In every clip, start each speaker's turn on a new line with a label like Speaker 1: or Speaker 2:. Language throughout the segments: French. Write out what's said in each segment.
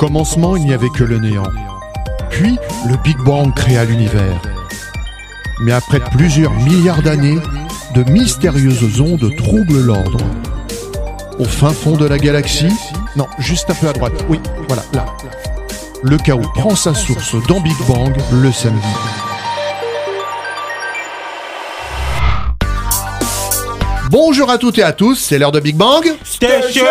Speaker 1: commencement, il n'y avait que le néant. Puis, le Big Bang créa l'univers. Mais après plusieurs milliards d'années, de mystérieuses ondes troublent l'ordre. Au fin fond de la galaxie, non, juste un peu à droite, oui, voilà, là. Le chaos prend sa source dans Big Bang le samedi. Bonjour à toutes et à tous, c'est l'heure de Big Bang.
Speaker 2: Station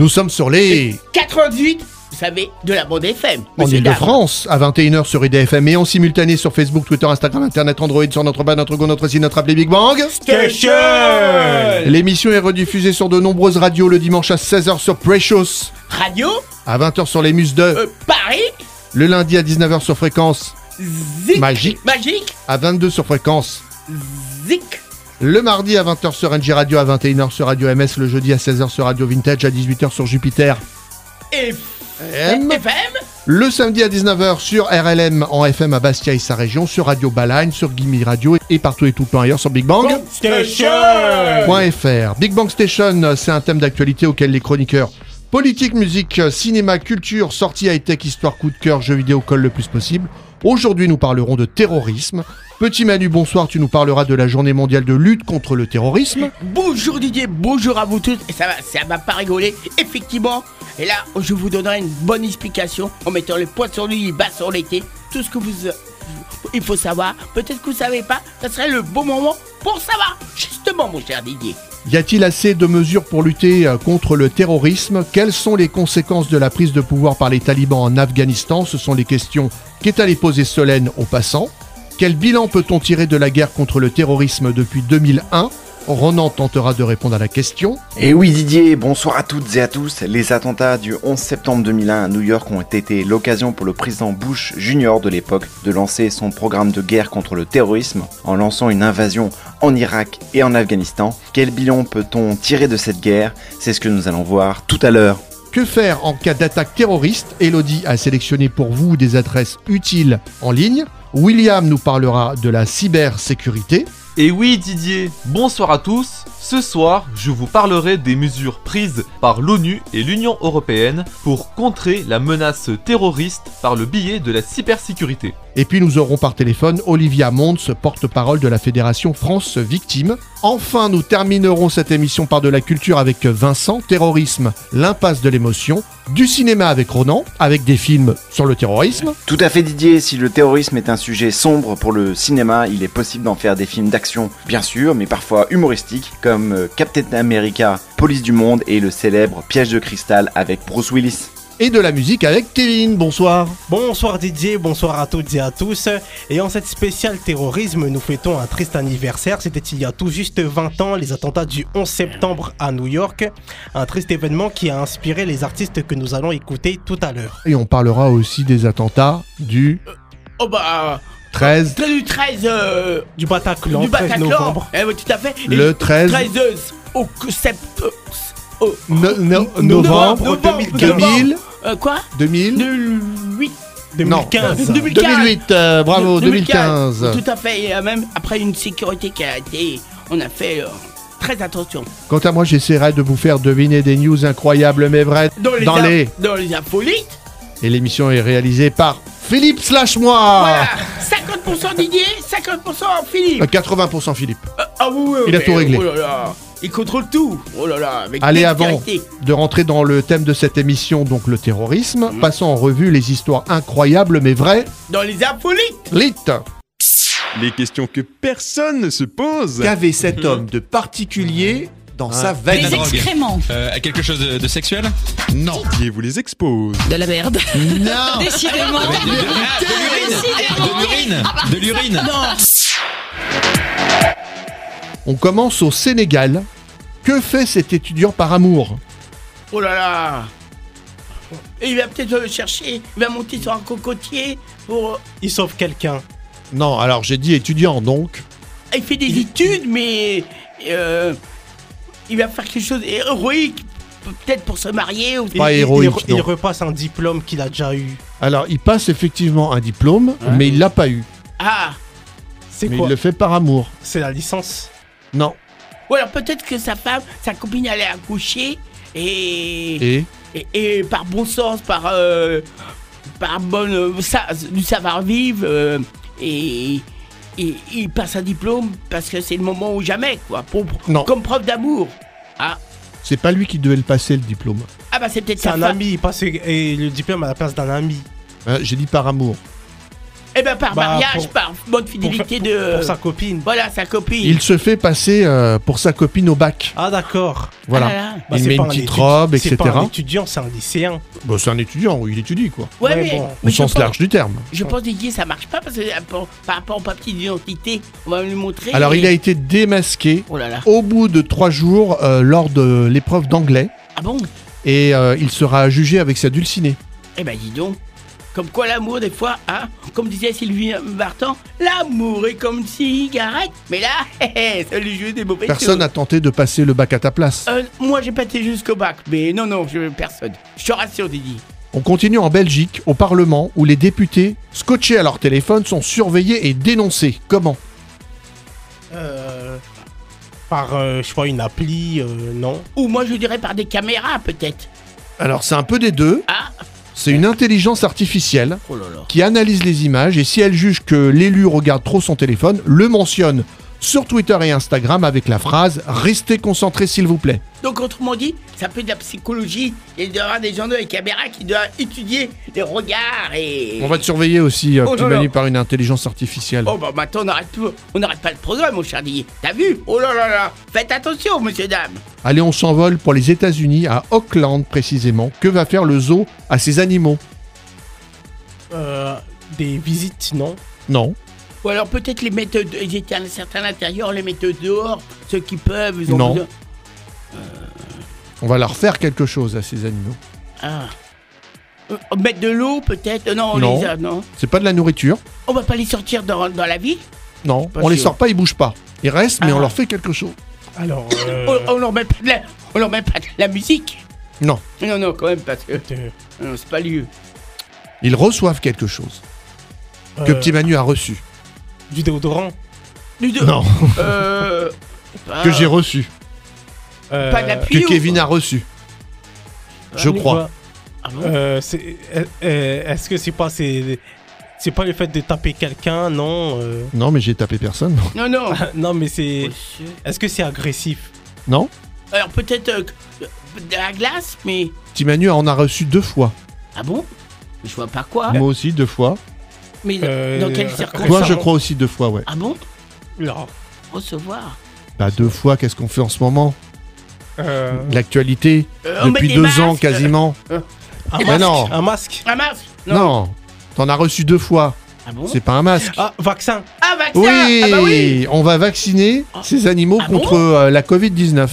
Speaker 1: Nous sommes sur les
Speaker 2: 88, vous savez, de la bande FM.
Speaker 1: en Ile-de-France, à 21h sur IDFM et en simultané sur Facebook, Twitter, Instagram, Internet, Android, sur notre bas, notre go, notre site, notre appli Big Bang.
Speaker 2: Station
Speaker 1: L'émission est rediffusée sur de nombreuses radios le dimanche à 16h sur Precious,
Speaker 2: Radio,
Speaker 1: à 20h sur les Muses 2,
Speaker 2: euh, Paris,
Speaker 1: le lundi à 19h sur Fréquence,
Speaker 2: Zik.
Speaker 1: Magique.
Speaker 2: Magique,
Speaker 1: à 22 sur Fréquence,
Speaker 2: Zik.
Speaker 1: Le mardi à 20h sur NG Radio, à 21h sur Radio MS, le jeudi à 16h sur Radio Vintage, à 18h sur Jupiter,
Speaker 2: Et. FM,
Speaker 1: le samedi à 19h sur RLM en FM à Bastia et sa région, sur Radio Balagne, sur Gimme Radio et partout et tout le temps ailleurs sur Big Bang.
Speaker 2: Station
Speaker 1: .fr. Big Bang Station, c'est un thème d'actualité auquel les chroniqueurs politique, musique, cinéma, culture, sortie high-tech, histoire, coup de cœur, jeux vidéo collent le plus possible. Aujourd'hui, nous parlerons de terrorisme. Petit Manu, bonsoir, tu nous parleras de la journée mondiale de lutte contre le terrorisme.
Speaker 2: Bonjour Didier, bonjour à vous tous. Ça va, ça va pas rigoler, effectivement. Et là, je vous donnerai une bonne explication en mettant le poids sur lui, bas sur l'été. Tout ce que vous, euh, il faut savoir. Peut-être que vous savez pas. Ça serait le bon moment pour savoir. Justement, mon cher Didier.
Speaker 1: Y a-t-il assez de mesures pour lutter euh, contre le terrorisme? Quelles sont les conséquences de la prise de pouvoir par les talibans en Afghanistan? Ce sont les questions qu'est allé poser Solène aux passants. Quel bilan peut-on tirer de la guerre contre le terrorisme depuis 2001 Ronan tentera de répondre à la question.
Speaker 3: Et oui Didier, bonsoir à toutes et à tous. Les attentats du 11 septembre 2001 à New York ont été l'occasion pour le président Bush Jr. de l'époque de lancer son programme de guerre contre le terrorisme en lançant une invasion en Irak et en Afghanistan. Quel bilan peut-on tirer de cette guerre? C'est ce que nous allons voir tout à l'heure.
Speaker 1: Que faire en cas d'attaque terroriste? Elodie a sélectionné pour vous des adresses utiles en ligne. William nous parlera de la cybersécurité.
Speaker 4: Et oui Didier, bonsoir à tous. Ce soir, je vous parlerai des mesures prises par l'ONU et l'Union européenne pour contrer la menace terroriste par le biais de la cybersécurité.
Speaker 1: Et puis nous aurons par téléphone Olivia Mons, porte-parole de la Fédération France Victimes. Enfin, nous terminerons cette émission par de la culture avec Vincent, terrorisme, l'impasse de l'émotion, du cinéma avec Ronan, avec des films sur le terrorisme.
Speaker 3: Tout à fait Didier, si le terrorisme est un sujet sombre pour le cinéma, il est possible d'en faire des films d'action, bien sûr, mais parfois humoristiques, comme euh, Captain America, Police du Monde et le célèbre Piège de cristal avec Bruce Willis.
Speaker 1: Et de la musique avec Kevin, bonsoir.
Speaker 5: Bonsoir Didier, bonsoir à toutes et à tous. Et en cette spéciale terrorisme, nous fêtons un triste anniversaire. C'était il y a tout juste 20 ans, les attentats du 11 septembre à New York. Un triste événement qui a inspiré les artistes que nous allons écouter tout à l'heure.
Speaker 1: Et on parlera aussi des attentats du
Speaker 2: Oh bah.
Speaker 1: 13,
Speaker 2: Le 13. euh,
Speaker 5: Du Bataclan,
Speaker 2: du
Speaker 5: 13
Speaker 2: Bataclan.
Speaker 5: novembre.
Speaker 2: Eh oui, tout à fait. Et
Speaker 1: le 13
Speaker 2: 13 euh, au sept. euh, au-
Speaker 1: no- no-
Speaker 2: novembre,
Speaker 1: novembre
Speaker 2: novembre,
Speaker 1: 2000,
Speaker 2: Euh, quoi?
Speaker 1: 2000,
Speaker 2: 2008.
Speaker 5: 2015.
Speaker 1: Non,
Speaker 2: 2015.
Speaker 1: 2008, euh, bravo, 2015.
Speaker 2: Tout à fait. Et euh, même après une sécurité qui a été. On a fait euh, très attention.
Speaker 1: Quant à moi, j'essaierai de vous faire deviner des news incroyables mais vraies
Speaker 2: Dans les,
Speaker 1: dans
Speaker 2: in-
Speaker 1: les...
Speaker 2: dans les.
Speaker 1: Et l'émission est réalisée par Philippe slash moi
Speaker 2: Voilà. 50% Didier, 50% Philippe.
Speaker 1: Euh, 80% Philippe.
Speaker 2: Euh, ah oui, oui,
Speaker 1: Il a
Speaker 2: mais-
Speaker 1: tout réglé.
Speaker 2: Oh là là. Il contrôle tout. Oh là là. Avec
Speaker 1: Allez, avant de rentrer dans le thème de cette émission, donc le terrorisme,
Speaker 2: Mhm.
Speaker 1: passons en revue les histoires incroyables mais vraies.
Speaker 2: Dans les infolites.
Speaker 1: Lit
Speaker 6: Les questions que personne ne se pose.
Speaker 7: Qu'avait cet homme de particulier dans sa veine
Speaker 8: Des excréments.
Speaker 9: Euh, à quelque chose de, de sexuel
Speaker 6: Non. Qui vous les expose.
Speaker 8: De la merde.
Speaker 1: Non
Speaker 8: Décidément.
Speaker 9: Ah, De l'urine De l'urine
Speaker 2: Non.
Speaker 1: On commence au Sénégal. Que fait cet étudiant par amour
Speaker 2: Oh là là. Et il va peut-être euh, chercher. Il va monter sur un cocotier pour. euh,
Speaker 5: Il sauve quelqu'un.
Speaker 1: Non, alors j'ai dit étudiant donc.
Speaker 2: Il fait des études, mais. euh, il va faire quelque chose d'héroïque. Peut-être pour se marier ou.
Speaker 1: Pas
Speaker 5: il,
Speaker 1: héroïque,
Speaker 5: il, il repasse un diplôme qu'il a déjà eu.
Speaker 1: Alors il passe effectivement un diplôme, mais il l'a pas eu.
Speaker 2: Ah.
Speaker 5: C'est quoi
Speaker 1: il le fait par amour.
Speaker 5: C'est la licence.
Speaker 1: Non.
Speaker 2: Ou alors peut-être que sa femme, sa copine allait accoucher Et,
Speaker 1: Et
Speaker 2: et, et par bon sens, par, euh, par bonne, euh, ça, du savoir-vivre, euh, et, il passe un diplôme parce que c'est le moment ou jamais, quoi, pour,
Speaker 1: Non.
Speaker 2: comme preuve d'amour. Ah,
Speaker 1: c'est pas lui qui devait le passer le diplôme.
Speaker 2: ah bah c'est peut-être
Speaker 5: C'est un ami, il passe et le diplôme à la place d'un ami.
Speaker 1: Hein, J'ai dit par amour.
Speaker 2: Eh ben par
Speaker 5: Bah,
Speaker 2: mariage,
Speaker 5: pour-
Speaker 2: par bonne fidélité
Speaker 5: pour-
Speaker 2: de...
Speaker 5: pour sa copine.
Speaker 2: Voilà, sa copine.
Speaker 1: Il se fait passer euh, pour sa copine au bac.
Speaker 5: Ah d'accord.
Speaker 1: Voilà.
Speaker 2: Ah là là.
Speaker 5: Bah,
Speaker 1: il
Speaker 5: c'est
Speaker 1: met une
Speaker 5: un
Speaker 1: petite
Speaker 5: étudiant-
Speaker 1: robe, etc.
Speaker 5: C'est pas un étudiant, c'est un lycéen.
Speaker 1: Bon, c'est un étudiant, oui, il étudie quoi.
Speaker 2: Ouais,
Speaker 5: Ouais,
Speaker 2: mais,
Speaker 5: bon.
Speaker 1: Au
Speaker 2: mais
Speaker 1: sens
Speaker 2: pense-
Speaker 1: large du terme.
Speaker 2: Je pense Didier, ça marche pas parce que euh, par, par rapport au papier d'identité, on va lui montrer.
Speaker 1: Alors,
Speaker 2: et-
Speaker 1: il a été démasqué
Speaker 2: Oh là là.
Speaker 1: au bout de trois jours euh, lors de l'épreuve d'anglais
Speaker 2: Ah bon?
Speaker 1: Et euh, il sera jugé avec sa dulcinée.
Speaker 2: Eh ben dis donc. Comme quoi l'amour, des fois, hein, comme disait Sylvie Vartan, l'amour est comme une cigarette. Mais là, c'est le jeu des mauvais
Speaker 1: Personne n'a tenté de passer le bac à ta place.
Speaker 2: Euh, moi, j'ai pas été jusqu'au bac, mais non, non, je, personne. Je te rassure, Didier.
Speaker 1: On continue en Belgique, au Parlement, où les députés, scotchés à leur téléphone, sont surveillés et dénoncés. Comment?
Speaker 5: Euh, par, euh, je sais pas, une appli, euh, non.
Speaker 2: Ou moi, je dirais par des caméras, peut-être.
Speaker 1: Alors, c'est un peu des deux.
Speaker 2: Ah
Speaker 1: C'est une intelligence artificielle
Speaker 2: Oh
Speaker 1: qui analyse les images et si elle juge que l'élu regarde trop son téléphone, le mentionne sur Twitter et Instagram avec la phrase Restez concentré s'il vous plaît.
Speaker 2: Donc, autrement dit, ça peut être de la psychologie. Il y aura des gens avec caméras qui doivent étudier les regards et.
Speaker 1: On va te surveiller aussi, euh,
Speaker 2: Oh
Speaker 1: petit. Manu, par une intelligence artificielle.
Speaker 2: Oh bah maintenant on n'arrête plus, on n'arrête pas le programme mon cher Didier. T'as vu? Oh là là là Faites attention monsieur dame
Speaker 1: Allez, on s'envole pour les États-Unis, à Auckland précisément. Que va faire le zoo à ces animaux?
Speaker 5: Euh, des visites, non?
Speaker 1: Non.
Speaker 2: Ou alors peut-être les mettre, ils étaient à certains à l'intérieur, les mettre dehors, ceux qui peuvent, ils ont
Speaker 1: Non.
Speaker 2: besoin-
Speaker 1: On va leur faire quelque chose à ces animaux.
Speaker 2: Ah. Euh, mettre de l'eau peut-être? Non, on
Speaker 1: Non.
Speaker 2: les a, non.
Speaker 1: C'est pas de la nourriture.
Speaker 2: On va pas les sortir dans, dans la ville?
Speaker 1: Non. On les sort pas, ils bougent pas. Ils restent, mais
Speaker 2: Ah.
Speaker 1: on leur fait quelque chose.
Speaker 5: Alors, euh,
Speaker 2: on, on leur met pas de la, on leur met pas de la musique?
Speaker 1: Non.
Speaker 2: Non, non, quand même, parce que non, c'est pas lieu.
Speaker 1: Ils reçoivent quelque chose que
Speaker 5: euh,
Speaker 1: Petit Manu a reçu.
Speaker 5: Du déodorant.
Speaker 2: Du deux.
Speaker 1: Non.
Speaker 2: Euh,
Speaker 1: que
Speaker 2: ah,
Speaker 1: j'ai reçu.
Speaker 5: Euh,
Speaker 2: Pas de la
Speaker 1: Que
Speaker 2: pluie ou-
Speaker 1: Kevin a reçu. Je
Speaker 5: quoi
Speaker 1: crois.
Speaker 2: Ah bon
Speaker 5: Euh, c'est- euh, euh, Est-ce que c'est pas c'est c'est pas le fait de taper quelqu'un, non euh,
Speaker 1: Non, mais j'ai tapé personne.
Speaker 2: Non, non.
Speaker 5: Non, mais c'est.
Speaker 2: Monsieur.
Speaker 5: Est-ce que c'est agressif?
Speaker 1: Non
Speaker 2: Alors peut-être euh, de la glace, mais...
Speaker 1: Petit Manu en a reçu deux fois.
Speaker 2: Ah bon? Je vois pas quoi.
Speaker 1: Moi aussi, deux fois.
Speaker 2: Mais dans-
Speaker 5: Euh,
Speaker 2: dans quelles circonstances
Speaker 1: Toi, je crois aussi deux fois, ouais.
Speaker 2: Ah bon?
Speaker 5: Non.
Speaker 2: Recevoir
Speaker 1: Bah, deux fois, qu'est-ce qu'on fait en ce moment?
Speaker 5: Euh,
Speaker 1: L'actualité,
Speaker 2: Euh,
Speaker 1: depuis deux ans quasiment.
Speaker 5: un, masque,
Speaker 1: non.
Speaker 5: un masque
Speaker 2: Un masque
Speaker 1: Non, t'en as reçu deux fois.
Speaker 2: Ah bon?
Speaker 1: C'est pas un masque.
Speaker 5: Ah, vaccin
Speaker 2: Ah, vaccin
Speaker 1: Oui,
Speaker 2: Ah bah oui
Speaker 1: on va vacciner
Speaker 2: Ah.
Speaker 1: ces animaux
Speaker 2: Ah bon?
Speaker 1: contre euh, la Covid-19.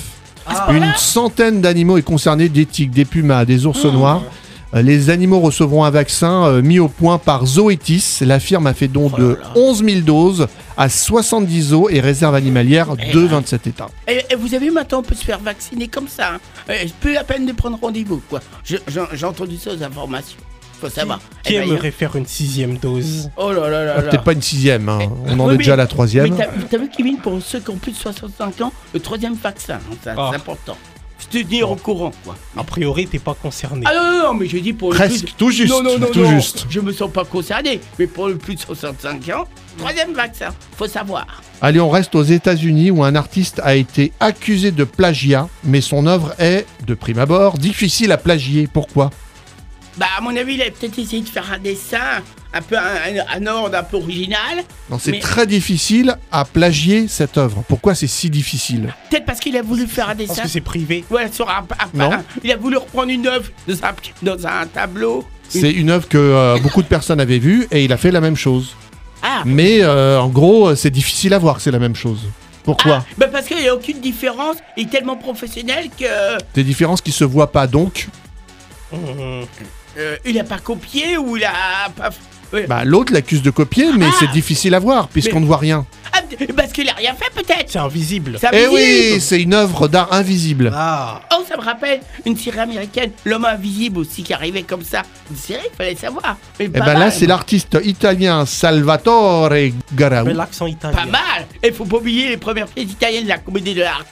Speaker 2: Ah,
Speaker 1: Une centaine d'animaux est concernée, des tigres, des pumas, des ours noirs. Les animaux recevront un vaccin euh, mis au point par Zoetis. La firme a fait don
Speaker 2: Oh
Speaker 1: de
Speaker 2: là là.
Speaker 1: 11 000 doses à 70 zoos et réserves animalières
Speaker 2: Eh
Speaker 1: de
Speaker 2: ben.
Speaker 1: 27 États.
Speaker 2: Et, et vous avez vu, maintenant, on peut se faire vacciner comme ça. Hein. Euh, plus la peine de prendre rendez-vous, quoi. J'ai entendu ça aux informations. Faut savoir.
Speaker 5: Qui
Speaker 2: Eh ben,
Speaker 5: aimerait faire une sixième dose?
Speaker 2: Oh là là là
Speaker 1: Ah,
Speaker 2: là.
Speaker 1: Peut-être pas une sixième, hein. on en
Speaker 2: Oui,
Speaker 1: est
Speaker 2: mais-
Speaker 1: déjà à la
Speaker 2: Mais
Speaker 1: troisième.
Speaker 2: t'as t'as vu, Kevin, pour ceux qui ont plus de 65 ans, le troisième vaccin, hein,
Speaker 5: Ah.
Speaker 2: c'est important. Te dis au courant, quoi.
Speaker 5: A priori, t'es pas concerné.
Speaker 2: Ah non, non, non, mais je dis pour le
Speaker 1: Presque,
Speaker 2: plus...
Speaker 1: tout juste,
Speaker 2: Non, non, non,
Speaker 1: tout
Speaker 2: non,
Speaker 1: juste.
Speaker 2: Je me sens pas concerné, mais pour le plus de 65 ans, troisième vaccin, faut savoir.
Speaker 1: Allez, on reste aux États-Unis où un artiste a été accusé de plagiat, mais son œuvre est, de prime abord, difficile à plagier. Pourquoi?
Speaker 2: Bah, à mon avis, il a peut-être essayé de faire un dessin, un peu un, un- un ordre un peu original.
Speaker 1: Non, c'est
Speaker 2: Mais-
Speaker 1: très difficile à plagier cette œuvre. Pourquoi c'est si difficile
Speaker 2: Peut-être parce qu'il a voulu faire un
Speaker 5: Parce
Speaker 2: dessin.
Speaker 5: que c'est privé.
Speaker 2: Ouais, sur un, un-
Speaker 1: Non.
Speaker 2: un- il a voulu reprendre une œuvre dans un, dans un tableau.
Speaker 1: C'est une œuvre que euh, beaucoup de personnes avaient vue et il a fait la même chose.
Speaker 2: Ah,
Speaker 1: Mais euh, en gros, c'est difficile à voir que c'est la même chose. Pourquoi
Speaker 2: ah, bah parce qu'il n'y a aucune différence. Il est tellement professionnel que
Speaker 1: Des différences qui se voient pas donc.
Speaker 5: Mmh.
Speaker 2: euh, il a pas copié ou il a pas.
Speaker 1: Bah, l'autre l'accuse de copier, mais
Speaker 2: Ah
Speaker 1: c'est difficile à voir puisqu'on
Speaker 2: Mais-
Speaker 1: ne voit rien.
Speaker 2: Ah parce qu'il a rien fait peut-être.
Speaker 5: C'est invisible.
Speaker 2: C'est
Speaker 1: Eh oui, c'est une œuvre d'art invisible.
Speaker 5: Ah.
Speaker 2: Oh, ça me rappelle une série américaine, L'homme invisible aussi, qui arrivait comme ça. Une série, il fallait savoir. Mais
Speaker 1: Eh ben là, c'est l'artiste italien Salvatore Garau
Speaker 5: Mais l'accent italien.
Speaker 2: Pas mal. Et faut pas oublier les premières pièces italiennes de la comédie de l'arte.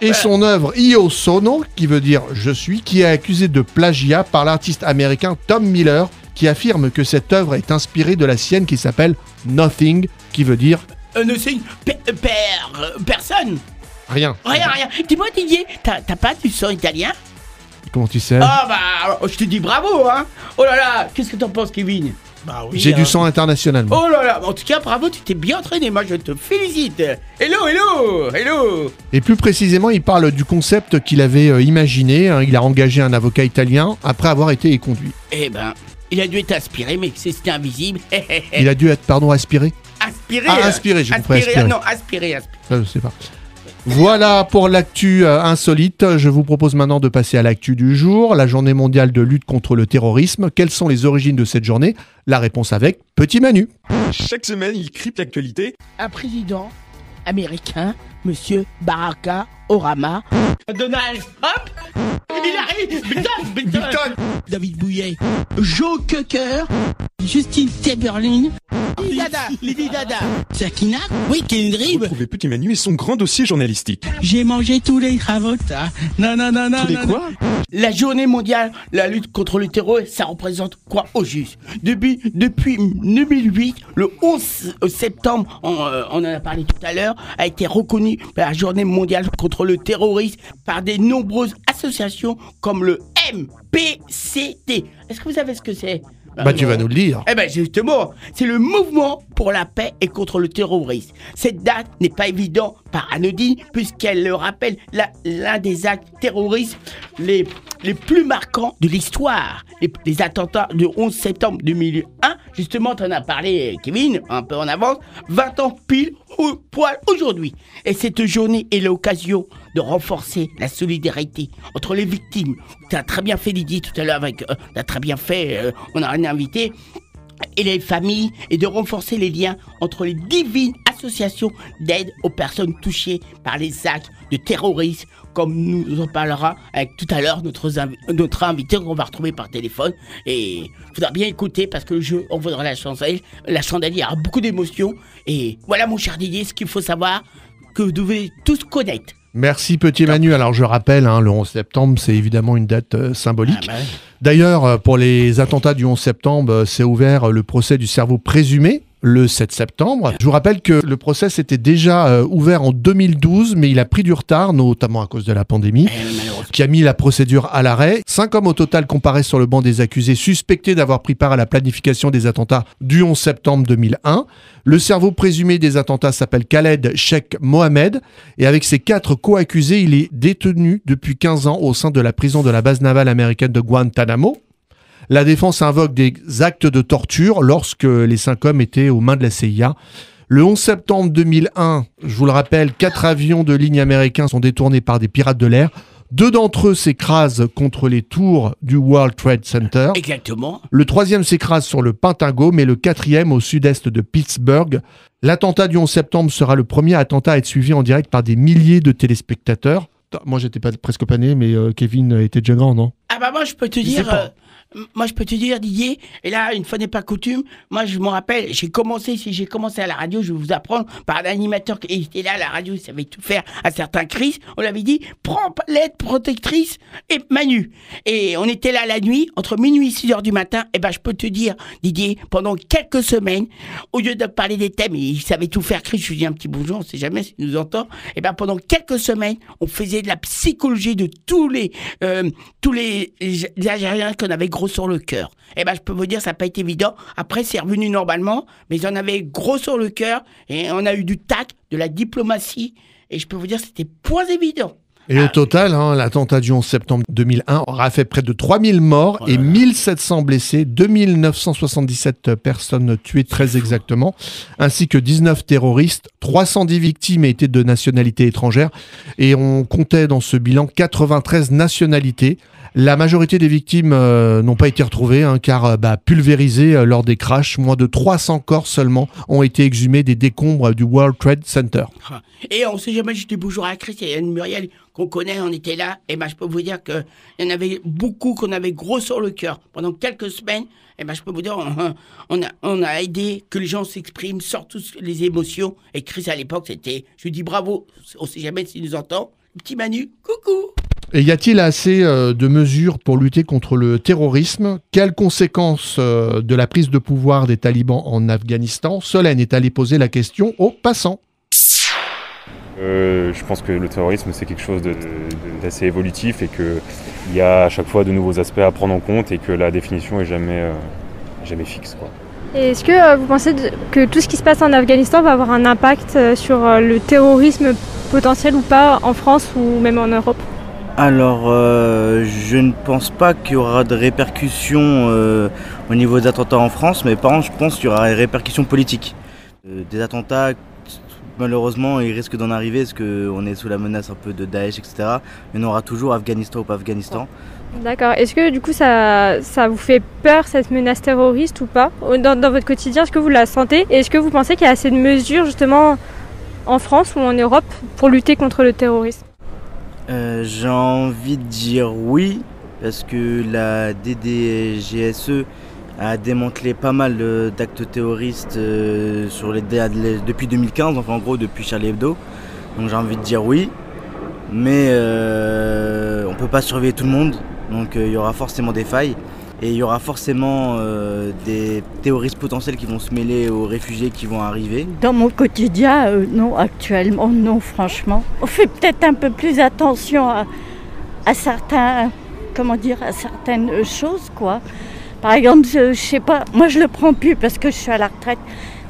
Speaker 1: et son œuvre Io Sono, qui veut dire je suis, qui est accusé de plagiat par l'artiste américain Tom Miller, qui affirme que cette œuvre est inspirée de la sienne qui s'appelle Nothing, qui veut dire
Speaker 2: Euh, per, per- euh, personne.
Speaker 1: rien.
Speaker 2: Rien, rien. Dis-moi, Didier, t'as pas du sang italien?
Speaker 1: Comment tu sais?
Speaker 2: Ah bah, je te dis bravo, hein. Oh là là, qu'est-ce que t'en penses, Kevin?
Speaker 5: Bah oui.
Speaker 1: J'ai
Speaker 5: hein.
Speaker 1: du sang international. moi.
Speaker 2: Oh là là, en tout cas, bravo, tu t'es bien entraîné. Moi, je te félicite. Hello, hello, hello.
Speaker 1: Et plus précisément, il parle du concept qu'il avait euh, imaginé. hein. Il a engagé un avocat italien après avoir été éconduit.
Speaker 2: Eh ben, il a dû être aspiré, mais c'est- c'était invisible.
Speaker 1: Il a dû être, pardon, aspiré
Speaker 2: Aspiré.
Speaker 1: Ah, inspiré, j'ai compris,
Speaker 2: aspiré,
Speaker 1: aspiré.
Speaker 2: Non, aspiré, aspiré.
Speaker 1: Ça, je sais pas. Voilà pour l'actu euh, insolite. Je vous propose maintenant de passer à l'actu du jour, la journée mondiale de lutte contre le terrorisme. Quelles sont les origines de cette journée? La réponse avec Petit Manu.
Speaker 6: Chaque semaine, il crypte l'actualité.
Speaker 2: Un président américain, monsieur Baraka Orama. Donald arrive. Bilton, Bilton. David Bouillet. Joe Cocker. Justine Timberlake. Lady Dada. Lady Dada. Sakina. Oui, Kendrick.
Speaker 6: Retrouvez Petit Manu et son grand dossier journalistique.
Speaker 2: J'ai mangé tous les cravotas. Non, non, non, non.
Speaker 6: Tous les
Speaker 2: non,
Speaker 6: quoi
Speaker 2: La journée mondiale, la lutte contre le terror, ça représente quoi au juste? Depuis, depuis 2008, le 11 septembre, on, euh, on en a parlé tout à l'heure, a été reconnu par la journée mondiale contre le terrorisme par des nombreuses associations comme le MPCT. Est-ce que vous savez ce que c'est?
Speaker 1: Bah, tu vas nous le dire.
Speaker 2: eh ben justement, c'est le mouvement pour la paix et contre le terrorisme. Cette date n'est pas évidente par anodine puisqu'elle rappelle la- l'un des actes terroristes les, les plus marquants de l'histoire. Les, les attentats du 11 septembre 2001, justement, tu en as parlé Kevin, un peu en avance, 20 ans pile au poil aujourd'hui. Et cette journée est l'occasion de renforcer la solidarité entre les victimes. Tu as très bien fait Lydie tout à l'heure avec... Euh, tu as très bien fait, euh, on a un invité et les familles et de renforcer les liens entre les divines associations d'aide aux personnes touchées par les actes de terrorisme, comme nous en parlera avec tout à l'heure notre, notre invité qu'on va retrouver par téléphone. Et il faudra bien écouter parce que le jeu en vaudra la chandelle. La chandelle, il y aura beaucoup d'émotions. Et voilà, mon cher Didier, ce qu'il faut savoir que vous devez tous connaître.
Speaker 1: Merci Petit Manu. Alors je rappelle, hein, le 11 septembre, c'est évidemment une date euh, symbolique.
Speaker 2: Ah bah,
Speaker 1: D'ailleurs, euh, pour les attentats du 11 septembre, euh, c'est ouvert le procès du cerveau présumé le 7 septembre. Je vous rappelle que le procès était déjà euh, ouvert en 2012, mais il a pris du retard, notamment à cause de la pandémie,
Speaker 2: eh,
Speaker 1: qui a mis la procédure à l'arrêt. Cinq hommes au total comparaissent sur le banc des accusés suspectés d'avoir pris part à la planification des attentats du 11 septembre 2001. Le cerveau présumé des attentats s'appelle Khaled Sheikh Mohamed et avec ses quatre co-accusés, il est détenu depuis 15 ans au sein de la prison de la base navale américaine de Guantanamo. La défense invoque des actes de torture lorsque les cinq hommes étaient aux mains de la CIA. Le 11 septembre 2001, je vous le rappelle, quatre avions de ligne américains sont détournés par des pirates de l'air. Deux d'entre eux s'écrasent contre les tours du World Trade Center.
Speaker 2: Exactement.
Speaker 1: Le troisième s'écrase sur le Pentago, mais le quatrième au sud-est de Pittsburgh. L'attentat du 11 septembre sera le premier attentat à être suivi en direct par des milliers de téléspectateurs. Moi, j'étais pas presque pas né, mais euh, Kevin était déjà grand, non?
Speaker 2: Ah bah moi je peux te dire, euh, moi je peux te dire Didier, et là une fois n'est pas coutume, moi je me rappelle, j'ai commencé, si j'ai commencé à la radio, je vais vous apprendre par un animateur qui était là à la radio, il savait tout faire à certains crises, on l'avait dit, prends l'aide protectrice et Manu. Et on était là la nuit, entre minuit et 6 heures du matin, et ben je peux te dire Didier, pendant quelques semaines, au lieu de parler des thèmes, il savait tout faire, Chris, je lui dis un petit bonjour, on sait jamais s'il nous entend, et ben pendant quelques semaines, on faisait de la psychologie de tous les euh, tous les, les Algériens qu'on avait gros sur le cœur. Et ben je peux vous dire ça n'a pas été évident. Après c'est revenu normalement, mais ils en avaient gros sur le cœur et on a eu du tact, de la diplomatie et je peux vous dire c'était point évident.
Speaker 1: Et au total, hein, l'attentat du 11 septembre 2001 aura fait près de 3000 morts et 1700 blessés, 2977 personnes tuées très exactement, ainsi que 19 terroristes, 310 victimes étaient de nationalité étrangère et on comptait dans ce bilan 93 nationalités. La majorité des victimes euh, n'ont pas été retrouvées hein, car euh, bah, pulvérisées euh, lors des crashs. Moins de 300 corps seulement ont été exhumés des décombres du World Trade Center.
Speaker 2: Ah. Et on sait jamais, j'étais bonjour à Christiane Muriel qu'on connaît, on était là. Et ben je peux vous dire qu'il y en avait beaucoup qu'on avait gros sur le cœur pendant quelques semaines. Et ben je peux vous dire, on, on a, aidé que les gens s'expriment, sortent tous les émotions. Et Chris à l'époque, c'était, je lui dis bravo, on sait jamais s'il nous entend. Petit Manu, coucou
Speaker 1: Et y a-t-il assez euh, de mesures pour lutter contre le terrorisme? Quelles conséquences euh, de la prise de pouvoir des talibans en Afghanistan? Solène est allée poser la question aux passants.
Speaker 8: Euh, je pense que le terrorisme c'est quelque chose d'assez évolutif et qu'il y a à chaque fois de nouveaux aspects à prendre en compte et que la définition est jamais, euh, jamais fixe. Quoi.
Speaker 10: Est-ce que euh, vous pensez que tout ce qui se passe en Afghanistan va avoir un impact sur le terrorisme potentiel ou pas en France ou même en Europe?
Speaker 11: Alors, euh, je ne pense pas qu'il y aura de répercussions euh, au niveau des attentats en France, mais par contre, je pense qu'il y aura des répercussions politiques. Euh, des attentats, malheureusement, il risque d'en arriver parce qu'on est sous la menace un peu de Daesh, etc. Il y aura toujours, Afghanistan ou pas Afghanistan.
Speaker 10: D'accord. Est-ce que du coup ça, ça vous fait peur cette menace terroriste ou pas? Dans, dans votre quotidien Est-ce que vous la sentez? Et est-ce que vous pensez qu'il y a assez de mesures justement en France ou en Europe pour lutter contre le terrorisme?
Speaker 11: Euh, J'ai envie de dire oui, parce que la DDGSE a démantelé pas mal de- d'actes terroristes euh, sur les, depuis 2015, enfin en gros depuis Charlie Hebdo. Donc j'ai envie de dire oui, mais euh, on peut pas surveiller tout le monde, donc euh, il y aura forcément des failles. Et il y aura forcément euh, des terroristes potentiels qui vont se mêler aux réfugiés qui vont arriver.
Speaker 12: Dans mon quotidien, euh, non, actuellement, non, franchement. On fait peut-être un peu plus attention à, certains, dire, à certaines choses, quoi. Par exemple, je, je sais pas, moi je le prends plus parce que je suis à la retraite.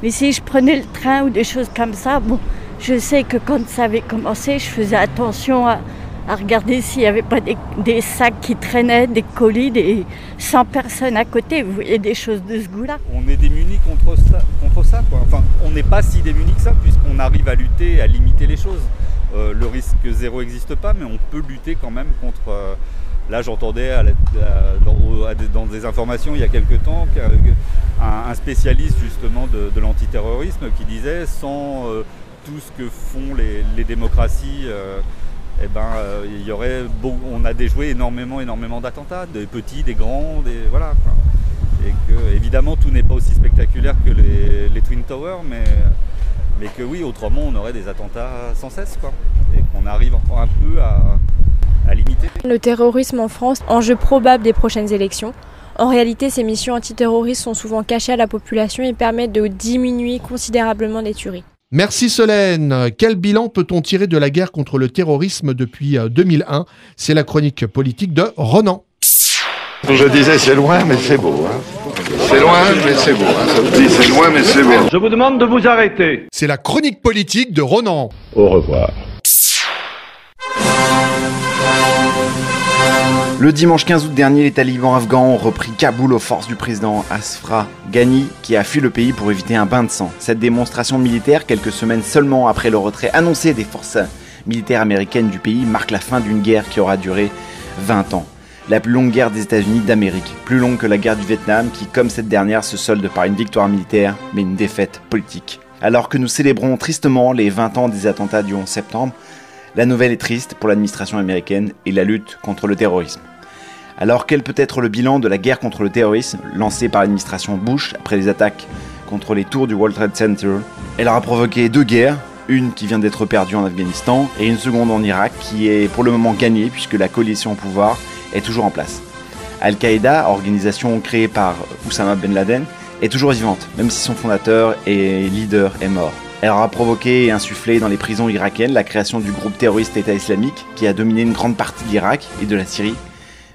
Speaker 12: Mais si je prenais le train ou des choses comme ça, bon, je sais que quand ça avait commencé, je faisais attention à, à regarder s'il n'y avait pas des, sacs qui traînaient, des colis, des 100 personnes à côté. Vous voyez des choses de ce goût-là.
Speaker 13: on est démunis contre ça. Enfin, on n'est pas si démunis que ça, puisqu'on arrive à lutter, à limiter les choses. Euh, le risque zéro n'existe pas, mais on peut lutter quand même contre. euh, là, j'entendais dans, des- informations il y a quelques temps un spécialiste justement de, l'antiterrorisme qui disait sans euh, tout ce que font les démocraties. Eh ben, euh, on a déjoué énormément, énormément d'attentats, des petits, des grands, des voilà. et que évidemment tout n'est pas aussi spectaculaire que les, Twin Towers, mais, que oui, autrement on aurait des attentats sans cesse, et qu'on arrive encore un peu à limiter.
Speaker 14: Le terrorisme en France, enjeu probable des prochaines élections. En réalité, ces missions antiterroristes sont souvent cachées à la population et permettent de diminuer considérablement les tueries.
Speaker 1: Merci Solène. Quel bilan peut-on tirer de la guerre contre le terrorisme depuis euh, 2001 C'est la chronique politique de Ronan.
Speaker 15: Je disais c'est loin mais c'est beau. Hein. C'est loin mais c'est beau. Hein. Ça se dit c'est loin mais c'est beau.
Speaker 1: Je vous demande de vous arrêter. C'est la chronique politique de Ronan.
Speaker 15: Au revoir.
Speaker 3: Le dimanche 15 août dernier, les talibans afghans ont repris Kaboul aux forces du président Ashraf Ghani, qui a fui le pays pour éviter un bain de sang. Cette démonstration militaire, quelques semaines seulement après le retrait annoncé des forces militaires américaines du pays, marque la fin d'une guerre qui aura duré 20 ans. La plus longue guerre des États-Unis d'Amérique, plus longue que la guerre du Vietnam, qui, comme cette dernière, se solde par une victoire militaire, mais une défaite politique. Alors que nous célébrons tristement les 20 ans des attentats du 11 septembre, la nouvelle est triste pour l'administration américaine et la lutte contre le terrorisme. Alors quel peut être le bilan de la guerre contre le terrorisme lancée par l'administration Bush après les attaques contre les tours du World Trade Center? Elle aura provoqué deux guerres, une qui vient d'être perdue en Afghanistan et une seconde en Irak qui est pour le moment gagnée puisque la coalition au pouvoir est toujours en place. Al-Qaïda, organisation créée par Oussama Ben Laden, est toujours vivante, même si son fondateur et leader est mort. Elle aura provoqué et insufflé dans les prisons irakiennes la création du groupe terroriste État islamique qui a dominé une grande partie de l'Irak et de la Syrie,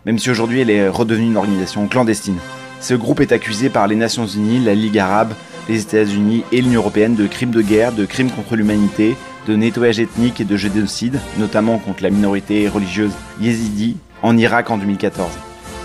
Speaker 3: même si aujourd'hui elle est redevenue une organisation clandestine. Ce groupe est accusé par les Nations Unies, la Ligue arabe, les États-Unis et l'Union européenne de crimes de guerre, de crimes contre l'humanité, de nettoyage ethnique et de génocide, notamment contre la minorité religieuse yézidi en Irak en 2014,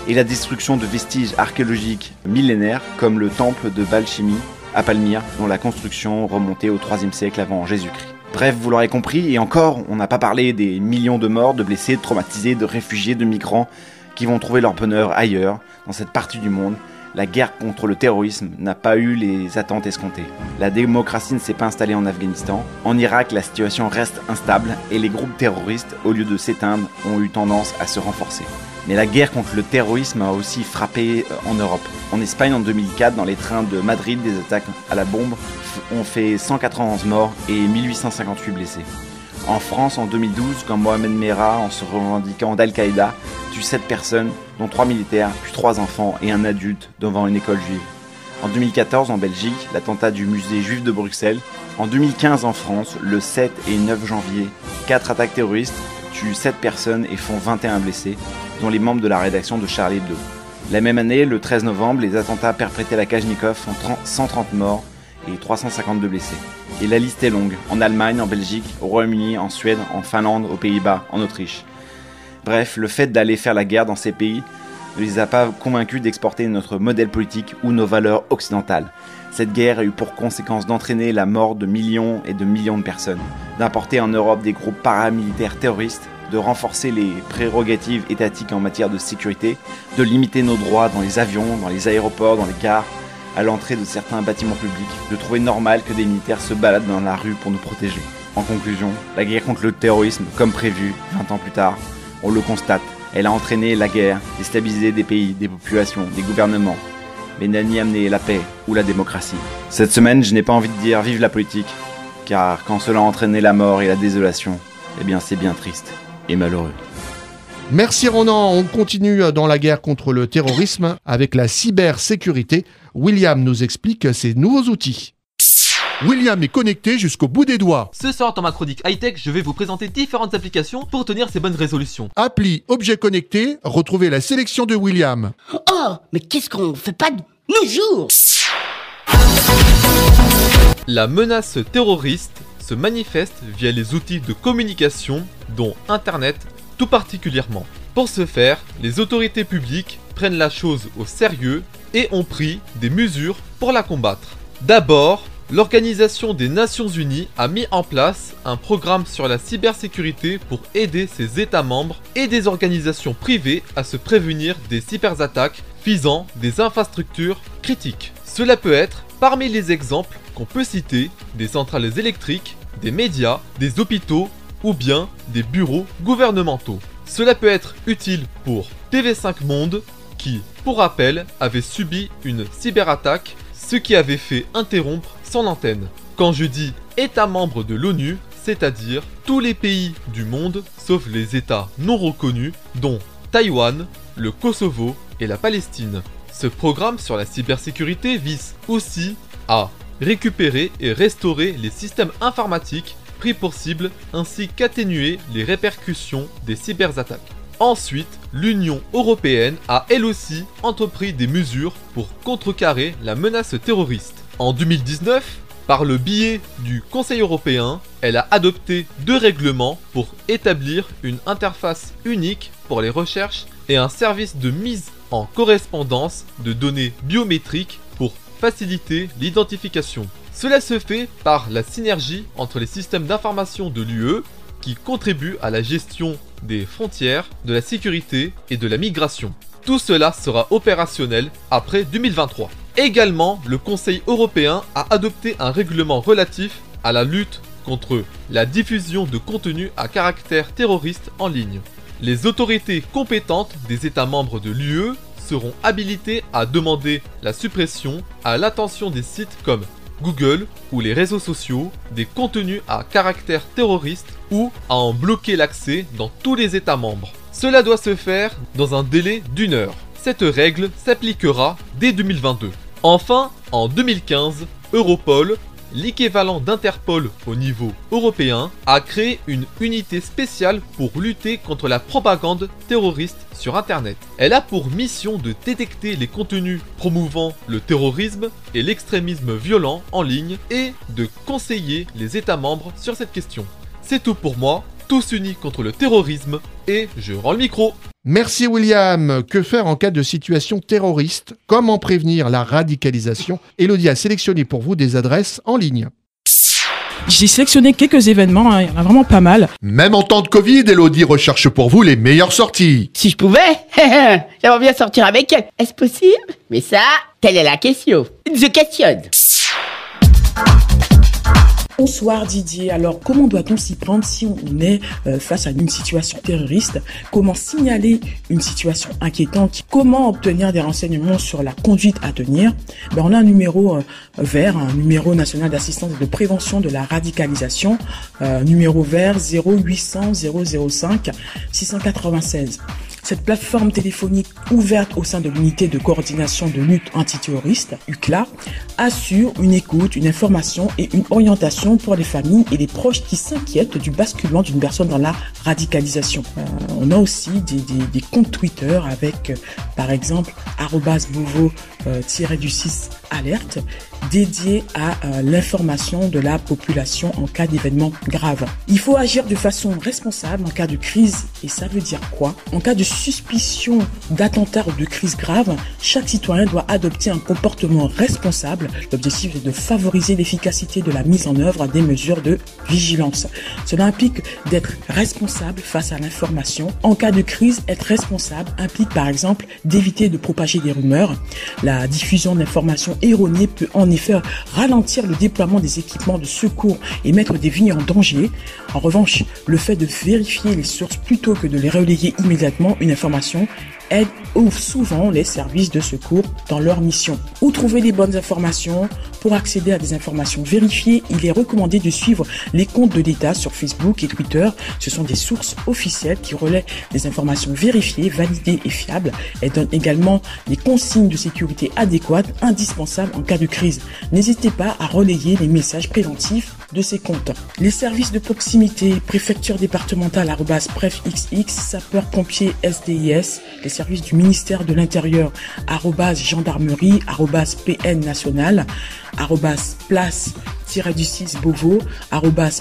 Speaker 3: et la destruction de vestiges archéologiques millénaires comme le temple de Balchimi à Palmyre, dont la construction remontait au 3 siècle avant Jésus-Christ. Bref, vous l'aurez compris, et encore, on n'a pas parlé des millions de morts, de blessés, de traumatisés, de réfugiés, de migrants qui vont trouver leur bonheur ailleurs, dans cette partie du monde. La guerre contre le terrorisme n'a pas eu les attentes escomptées. La démocratie ne s'est pas installée en Afghanistan. En Irak, la situation reste instable et les groupes terroristes, au lieu de s'éteindre, ont eu tendance à se renforcer. Mais la guerre contre le terrorisme a aussi frappé euh, en Europe. En Espagne, en 2004, dans les trains de Madrid, des attaques à la bombe ont fait 191 morts et 1858 blessés. En France, en 2012, quand Mohamed Merah, en se revendiquant d'Al-Qaïda, tue 7 personnes, dont 3 militaires, puis 3 enfants et un adulte devant une école juive. En 2014, en Belgique, l'attentat du musée juif de Bruxelles. En 2015, en France, le 7 et 9 janvier, 4 attaques terroristes tuent 7 personnes et font 21 blessés, dont les membres de la rédaction de Charlie Hebdo. La même année, le 13 novembre, les attentats perpétrés à la Kajnikov font 130 morts et 352 blessés. Et la liste est longue, en Allemagne, en Belgique, au Royaume-Uni, en Suède, en Finlande, aux Pays-Bas, en Autriche. Bref, le fait d'aller faire la guerre dans ces pays ne les a pas convaincus d'exporter notre modèle politique ou nos valeurs occidentales. Cette guerre a eu pour conséquence d'entraîner la mort de millions et de millions de personnes, d'importer en Europe des groupes paramilitaires terroristes, de renforcer les prérogatives étatiques en matière de sécurité, de limiter nos droits dans les avions, dans les aéroports, dans les gares, à l'entrée de certains bâtiments publics, de trouver normal que des militaires se baladent dans la rue pour nous protéger. En conclusion, la guerre contre le terrorisme, comme prévu 20 ans plus tard, on le constate, elle a entraîné la guerre, déstabilisé des pays, des populations, des gouvernements, mais n'a ni amené la paix ou la démocratie. Cette semaine, je n'ai pas envie de dire vive la politique, car quand cela a entraîné la mort et la désolation, eh bien c'est bien triste et malheureux.
Speaker 1: Merci Ronan, on continue dans la guerre contre le terrorisme avec la cybersécurité. William nous explique ses nouveaux outils. William est connecté jusqu'au bout des doigts.
Speaker 4: Ce soir dans ma chronique high-tech, je vais vous présenter différentes applications pour tenir ces bonnes résolutions.
Speaker 1: Appli objet connecté, retrouvez la sélection de William.
Speaker 2: Oh, mais qu'est-ce qu'on fait pas de nos jours?
Speaker 4: La menace terroriste se manifeste via les outils de communication, dont Internet tout particulièrement. Pour ce faire, les autorités publiques prennent la chose au sérieux et ont pris des mesures pour la combattre. D'abord, l'Organisation des Nations Unies a mis en place un programme sur la cybersécurité pour aider ses États membres et des organisations privées à se prévenir des cyberattaques visant des infrastructures critiques. Cela peut être, parmi les exemples qu'on peut citer, des centrales électriques, des médias, des hôpitaux ou bien des bureaux gouvernementaux. Cela peut être utile pour TV5 Monde qui, pour rappel, avait subi une cyberattaque, ce qui avait fait interrompre son antenne. Quand je dis États membres de l'ONU, c'est-à-dire tous les pays du monde sauf les États non reconnus, dont Taïwan, le Kosovo et la Palestine. Ce programme sur la cybersécurité vise aussi à récupérer et restaurer les systèmes informatiques pris pour cible ainsi qu'atténuer les répercussions des cyberattaques. Ensuite, l'Union européenne a elle aussi entrepris des mesures pour contrecarrer la menace terroriste. En 2019, par le biais du Conseil européen, elle a adopté deux règlements pour établir une interface unique pour les recherches et un service de mise en correspondance de données biométriques faciliter l'identification. Cela se fait par la synergie entre les systèmes d'information de l'UE qui contribuent à la gestion des frontières, de la sécurité et de la migration. Tout cela sera opérationnel après 2023. Également, le Conseil européen a adopté un règlement relatif à la lutte contre la diffusion de contenus à caractère terroriste en ligne. Les autorités compétentes des États membres de l'UE seront habilitées à demander la suppression à l'attention des sites comme Google ou les réseaux sociaux des contenus à caractère terroriste ou à en bloquer l'accès dans tous les États membres. Cela doit se faire dans un délai d'une heure. Cette règle s'appliquera dès 2022. Enfin, en 2015, Europol l'équivalent d'Interpol au niveau européen, a créé une unité spéciale pour lutter contre la propagande terroriste sur Internet. Elle a pour mission de détecter les contenus promouvant le terrorisme et l'extrémisme violent en ligne et de conseiller les États membres sur cette question. C'est tout pour moi, tous unis contre le terrorisme, et je rends le micro.
Speaker 1: Merci William. Que faire en cas de situation terroriste? Comment prévenir la radicalisation? Elodie a sélectionné pour vous des adresses en ligne.
Speaker 16: J'ai sélectionné quelques événements, hein, il y en a vraiment pas mal.
Speaker 1: Même en temps de Covid, Elodie recherche pour vous les meilleures sorties.
Speaker 2: Si je pouvais, j'aimerais bien sortir avec elle. Est-ce possible? Mais ça, telle est la question. Je questionne.
Speaker 16: Bonsoir Didier. Alors comment doit-on s'y prendre si on est euh, face à une situation terroriste? Comment signaler une situation inquiétante? Comment obtenir des renseignements sur la conduite à tenir? Ben, On a un numéro euh, vert, un numéro national d'assistance et de prévention de la radicalisation, euh, numéro vert 0800 005 696. Cette plateforme téléphonique ouverte au sein de l'unité de coordination de lutte antiterroriste, UCLA, assure une écoute, une information et une orientation pour les familles et les proches qui s'inquiètent du basculement d'une personne dans la radicalisation. Euh, on a aussi des, comptes Twitter avec, euh, par exemple, Beauvau-du 6 alerte dédié à euh, l'information de la population en cas d'événement grave. Il faut agir de façon responsable en cas de crise et ça veut dire quoi? En cas de suspicion d'attentat ou de crise grave, chaque citoyen doit adopter un comportement responsable. L'objectif est de favoriser l'efficacité de la mise en œuvre des mesures de vigilance. Cela implique d'être responsable face à l'information. En cas de crise, être responsable implique par exemple d'éviter de propager des rumeurs. La diffusion d'informations erronées peut en effet ralentir le déploiement des équipements de secours et mettre des vignes en danger. En revanche, le fait de vérifier les sources plutôt que de les relayer immédiatement une information aide souvent les services de secours dans leur mission. Où trouver les bonnes informations? Pour accéder à des informations vérifiées, il est recommandé de suivre les comptes de l'État sur Facebook et Twitter. Ce sont des sources officielles qui relaient des informations vérifiées, validées et fiables. Elles donnent également des consignes de sécurité adéquates, indispensables en cas de crise. N'hésitez pas à relayer les messages préventifs de ces comptes. Les services de proximité, préfecture départementale xx, sapeurs-pompiers SDIS, les services du ministère de l'Intérieur, gendarmerie, PN national, place du 6 Beauvau,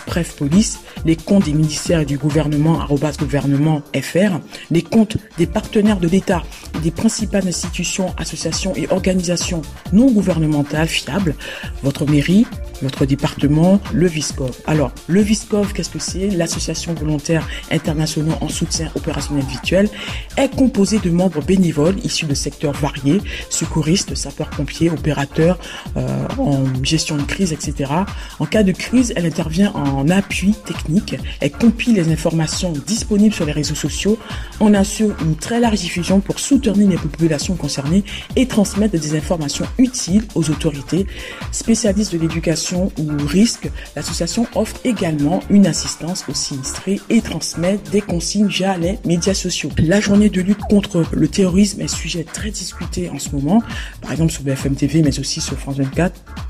Speaker 16: bref police, les comptes des ministères et du gouvernement, gouvernement FR, les comptes des partenaires de l'État des principales institutions, associations et organisations non gouvernementales fiables, votre mairie, votre département, le VISCOV. Alors, le VISCOV, qu'est-ce que c'est? L'association volontaire internationale en soutien opérationnel virtuel est composée de membres bénévoles issus de secteurs variés, secouristes, sapeurs-pompiers, opérateurs euh, en gestion de crise, etc. En cas de crise, elle intervient en appui technique, elle compile les informations disponibles sur les réseaux sociaux, on assure une très large diffusion pour soutenir les populations concernées et transmettre des informations utiles aux autorités, spécialistes de l'éducation ou risque. L'association offre également une assistance aux sinistrés et transmet des consignes via les médias sociaux. La journée de lutte contre le terrorisme est sujet très discuté en ce moment, par exemple sur BFM TV mais aussi sur France 24.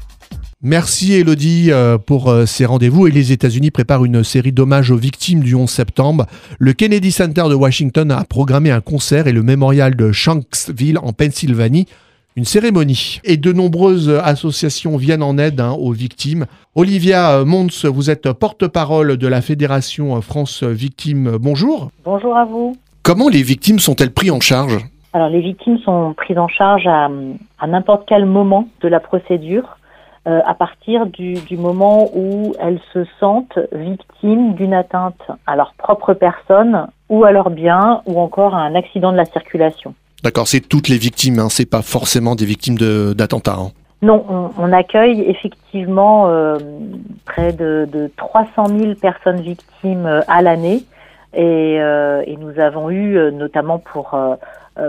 Speaker 1: Merci Elodie euh, pour euh, ces rendez-vous. Et les États-Unis préparent une série d'hommages aux victimes du 11 septembre. Le Kennedy Center de Washington a programmé un concert et le mémorial de Shanksville en Pennsylvanie une cérémonie. Et de nombreuses associations viennent en aide hein, aux victimes. Olivia Mons, vous êtes porte-parole de la Fédération France Victimes. Bonjour.
Speaker 17: Bonjour à vous.
Speaker 1: Comment les victimes sont-elles prises en charge?
Speaker 17: Alors les victimes sont prises en charge à, à n'importe quel moment de la procédure. Euh, à partir du, du, moment où elles se sentent victimes d'une atteinte à leur propre personne ou à leurs biens ou encore à un accident de la circulation.
Speaker 1: D'accord, c'est toutes les victimes, hein, c'est pas forcément des victimes d'attentats. Hein.
Speaker 17: Non, on, on, accueille effectivement euh, près de, de, 300 000 personnes victimes euh, à l'année et, euh, et, nous avons eu notamment pour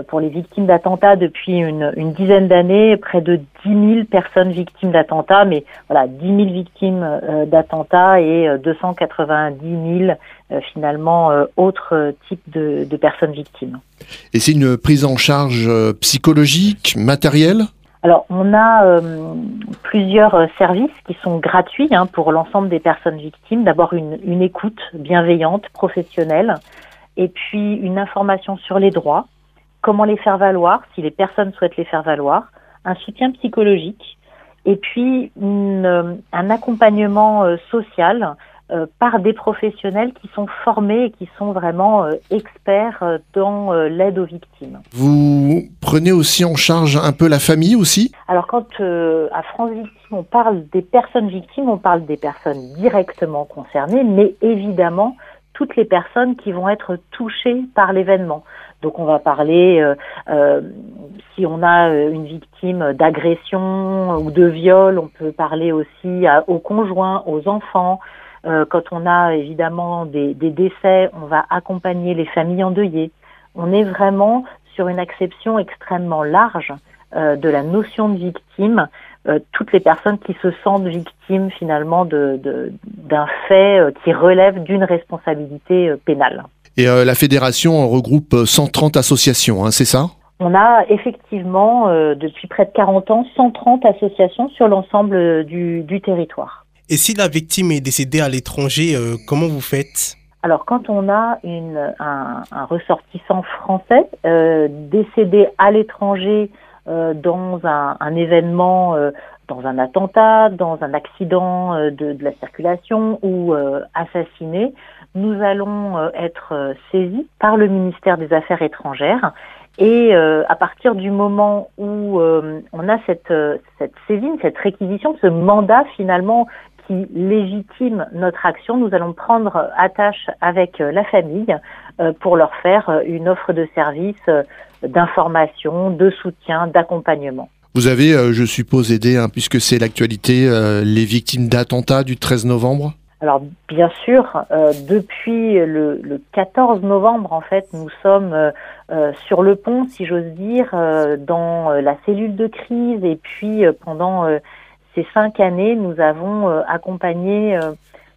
Speaker 17: pour les victimes d'attentats depuis une, une dizaine d'années, près de 10 000 personnes victimes d'attentats, mais voilà, 10 000 victimes euh, d'attentats et 290 euh, 000 finalement autres types de, de, personnes victimes.
Speaker 1: Et c'est une prise en charge psychologique, matérielle?
Speaker 17: Alors, on a euh, plusieurs euh, services qui sont gratuits hein, pour l'ensemble des personnes victimes. D'abord, une, une, écoute bienveillante, professionnelle, et puis une information sur les droits, comment les faire valoir, si les personnes souhaitent les faire valoir, un soutien psychologique, et puis une, euh, un accompagnement social euh, par des professionnels qui sont formés et qui sont vraiment euh, experts euh, dans l'aide aux victimes.
Speaker 1: Vous prenez aussi en charge un peu la famille aussi?
Speaker 17: Alors quand à France Victime on parle des personnes victimes, on parle des personnes directement concernées, mais évidemment toutes les personnes qui vont être touchées par l'événement. Donc on va parler, euh, si on a une victime d'agression ou de viol, on peut parler aussi aux conjoints, aux enfants, euh, quand on a évidemment des, décès, on va accompagner les familles endeuillées. On est vraiment sur une acception extrêmement large euh, de la notion de victime. Euh, toutes les personnes qui se sentent victimes finalement d'un fait euh, qui relève d'une responsabilité euh, pénale.
Speaker 1: Et la fédération regroupe 130 associations, hein, c'est ça?
Speaker 17: On a effectivement, depuis près de 40 ans, 130 associations sur l'ensemble du, du territoire.
Speaker 5: Et si la victime est décédée à l'étranger, euh, comment vous faites?
Speaker 17: Alors, quand on a une, un, un ressortissant français euh, décédé à l'étranger euh, dans un, un événement, euh, dans un attentat, dans un accident euh, de, de, la circulation ou assassiné, nous allons être saisis par le ministère des Affaires étrangères. Et à partir du moment où on a cette, cette saisine, cette réquisition, ce mandat finalement qui légitime notre action, nous allons prendre attache avec euh, la famille euh, pour leur faire euh, une offre de service d'information, de soutien, d'accompagnement.
Speaker 1: Vous avez, je suppose, aidé, hein, puisque c'est l'actualité, les victimes d'attentats du 13 novembre?
Speaker 17: Alors bien sûr, depuis le, 14 novembre, en fait, nous sommes sur le pont, si j'ose dire, dans la cellule de crise, et puis pendant ces cinq années, nous avons euh, accompagné euh,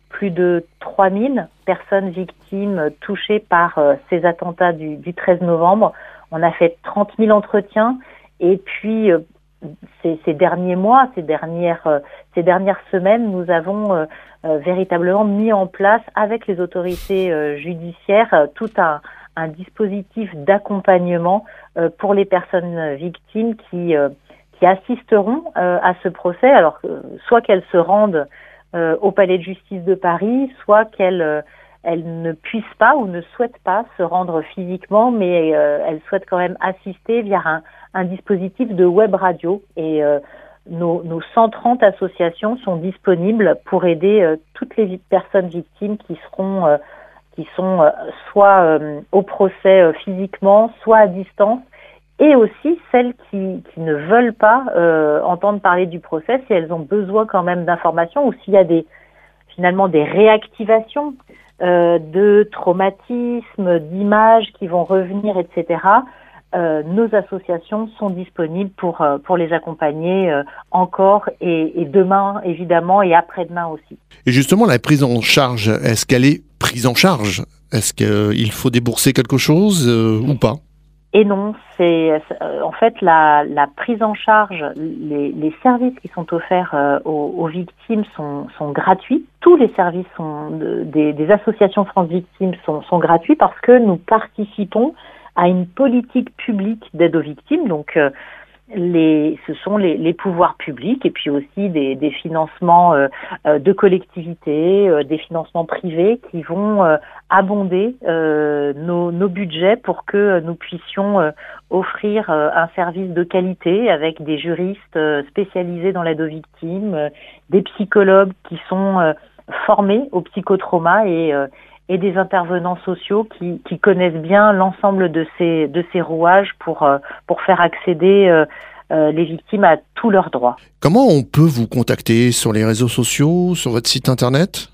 Speaker 17: plus de 3000 personnes victimes touchées par euh, ces attentats du, 13 novembre. On a fait 30 000 entretiens et puis ces, derniers mois, ces dernières, ces dernières semaines, nous avons véritablement mis en place avec les autorités judiciaires tout un, un dispositif d'accompagnement pour les personnes victimes qui qui assisteront euh, à ce procès, alors soit qu'elles se rendent euh, au palais de justice de Paris, soit qu'elles euh, elles ne puissent pas ou ne souhaitent pas se rendre physiquement, mais elles souhaitent quand même assister via un, un dispositif de web radio. Et nos, nos, 130 associations sont disponibles pour aider toutes les personnes victimes qui seront qui sont soit au procès physiquement, soit à distance, et aussi celles qui, qui ne veulent pas euh, entendre parler du procès, si elles ont besoin quand même d'informations ou s'il y a des finalement des réactivations euh, de traumatismes, d'images qui vont revenir, etc. Euh, nos associations sont disponibles pour euh, pour les accompagner encore et, et, demain évidemment et après-demain aussi.
Speaker 1: Et justement la prise en charge, est-ce qu'elle est prise en charge? Est-ce qu'il faut débourser quelque chose ou pas?
Speaker 17: Et non, c'est euh, en fait la, la, prise en charge, les, les, services qui sont offerts euh, aux, aux, victimes sont, sont, gratuits. Tous les services sont, des, des, associations France Victimes sont, sont, gratuits parce que nous participons à une politique publique d'aide aux victimes. Donc euh, les, ce sont les, les, pouvoirs publics et puis aussi des, des financements euh, euh de collectivités, euh, des financements privés qui vont euh, abonder nos, nos, budgets pour que nous puissions offrir un service de qualité avec des juristes spécialisés dans l'aide aux victimes, des psychologues qui sont formés au psychotrauma et et des intervenants sociaux qui, qui connaissent bien l'ensemble de ces, de ces rouages pour, euh, pour faire accéder euh, euh, les victimes à tous leurs droits.
Speaker 1: Comment on peut vous contacter sur les réseaux sociaux, sur votre site internet?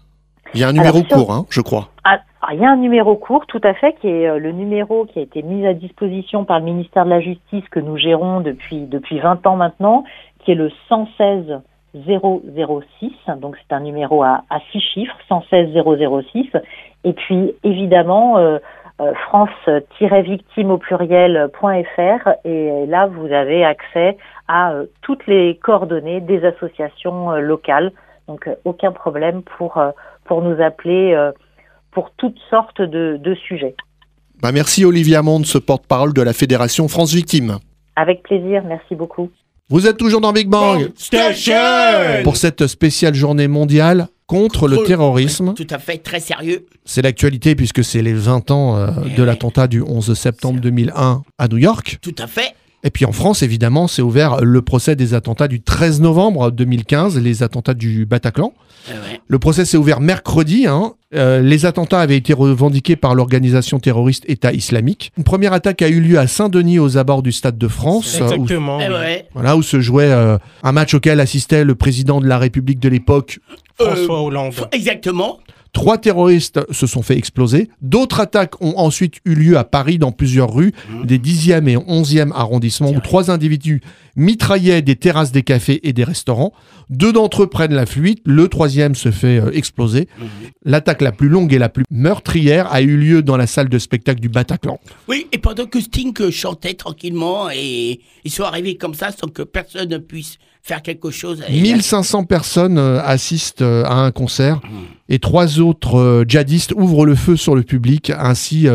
Speaker 1: Il y a un numéro court, hein, je crois.
Speaker 17: Ah, il y a un numéro court, tout à fait, qui est le numéro qui a été mis à disposition par le ministère de la Justice que nous gérons depuis, depuis 20 ans maintenant, qui est le 116 006. Donc c'est un numéro à, à six chiffres, 116 006. Et puis évidemment, euh, euh, france-victime au pluriel.fr et là vous avez accès à euh, toutes les coordonnées des associations euh, locales. Donc euh, aucun problème pour, euh, pour nous appeler euh, pour toutes sortes de, de sujets.
Speaker 1: Bah, merci Olivia Monde, ce porte-parole de la Fédération France Victime.
Speaker 17: Avec plaisir, merci beaucoup.
Speaker 1: Vous êtes toujours dans Big Bang
Speaker 2: Station
Speaker 1: pour cette spéciale journée mondiale contre le terrorisme.
Speaker 2: Tout à fait, très sérieux.
Speaker 1: C'est l'actualité puisque c'est les 20 ans euh, de l'attentat du 11 septembre 2001 à New York.
Speaker 2: Tout à fait.
Speaker 1: Et puis en France, évidemment, c'est ouvert le procès des attentats du 13 novembre 2015, les attentats du Bataclan. Le procès s'est ouvert mercredi. hein. Euh, les attentats avaient été revendiqués par l'organisation terroriste État islamique. Une première attaque a eu lieu à Saint-Denis aux abords du Stade de France. euh, où-
Speaker 5: Exactement.
Speaker 2: Eh ouais.
Speaker 1: voilà, où se jouait euh, un match auquel assistait le président de la République de l'époque.
Speaker 5: François Hollande.
Speaker 2: Exactement.
Speaker 1: Trois terroristes se sont fait exploser. D'autres attaques ont ensuite eu lieu à Paris dans plusieurs rues des 10e et 11e arrondissements où trois individus mitraillaient des terrasses des cafés et des restaurants. Deux d'entre eux prennent la fuite. Le troisième se fait euh, exploser. L'attaque la plus longue et la plus meurtrière a eu lieu dans la salle de spectacle du Bataclan.
Speaker 2: Oui, et pendant que Sting chantait tranquillement et ils sont arrivés comme ça sans que personne ne puisse faire quelque chose. Et
Speaker 1: 1500 personnes euh, assistent euh, à un concert et trois autres euh, djihadistes ouvrent le feu sur le public ainsi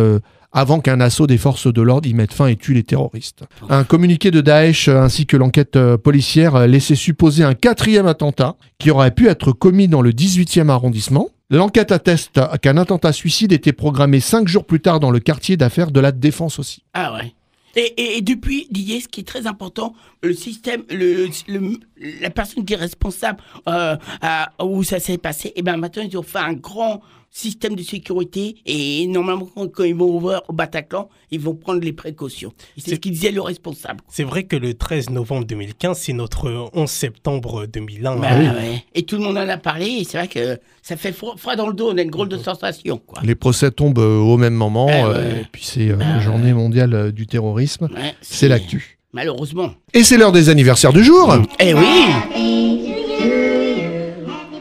Speaker 1: avant qu'un assaut des forces de l'ordre y mette fin et tue les terroristes. Un communiqué de Daesh ainsi que l'enquête policière laissait supposer un quatrième attentat qui aurait pu être commis dans le 18e arrondissement. L'enquête atteste qu'un attentat suicide était programmé cinq jours plus tard dans le quartier d'affaires de la Défense aussi.
Speaker 2: Ah ouais. Et, depuis, Didier, ce qui est très important, le système, le, le- la personne qui est responsable euh, à- où ça s'est passé, et ben maintenant ils ont fait un grand système de sécurité et normalement quand, ils vont ouvrir au Bataclan, ils vont prendre les précautions. C'est ce qu'il disait le responsable.
Speaker 5: C'est vrai que le 13 novembre 2015, c'est notre 11 septembre 2001.
Speaker 2: Bah
Speaker 5: hein.
Speaker 2: ouais. Et tout le monde en a parlé et c'est vrai que ça fait froid, froid dans le dos, on a une drôle de sensation. Quoi.
Speaker 1: Les procès tombent euh, au même moment,
Speaker 2: Eh
Speaker 1: euh,
Speaker 2: ouais.
Speaker 1: et puis c'est euh, la journée mondiale du terrorisme.
Speaker 2: Ouais,
Speaker 1: c'est l'actu.
Speaker 2: Malheureusement.
Speaker 1: Et c'est l'heure des anniversaires du jour.
Speaker 2: Eh oui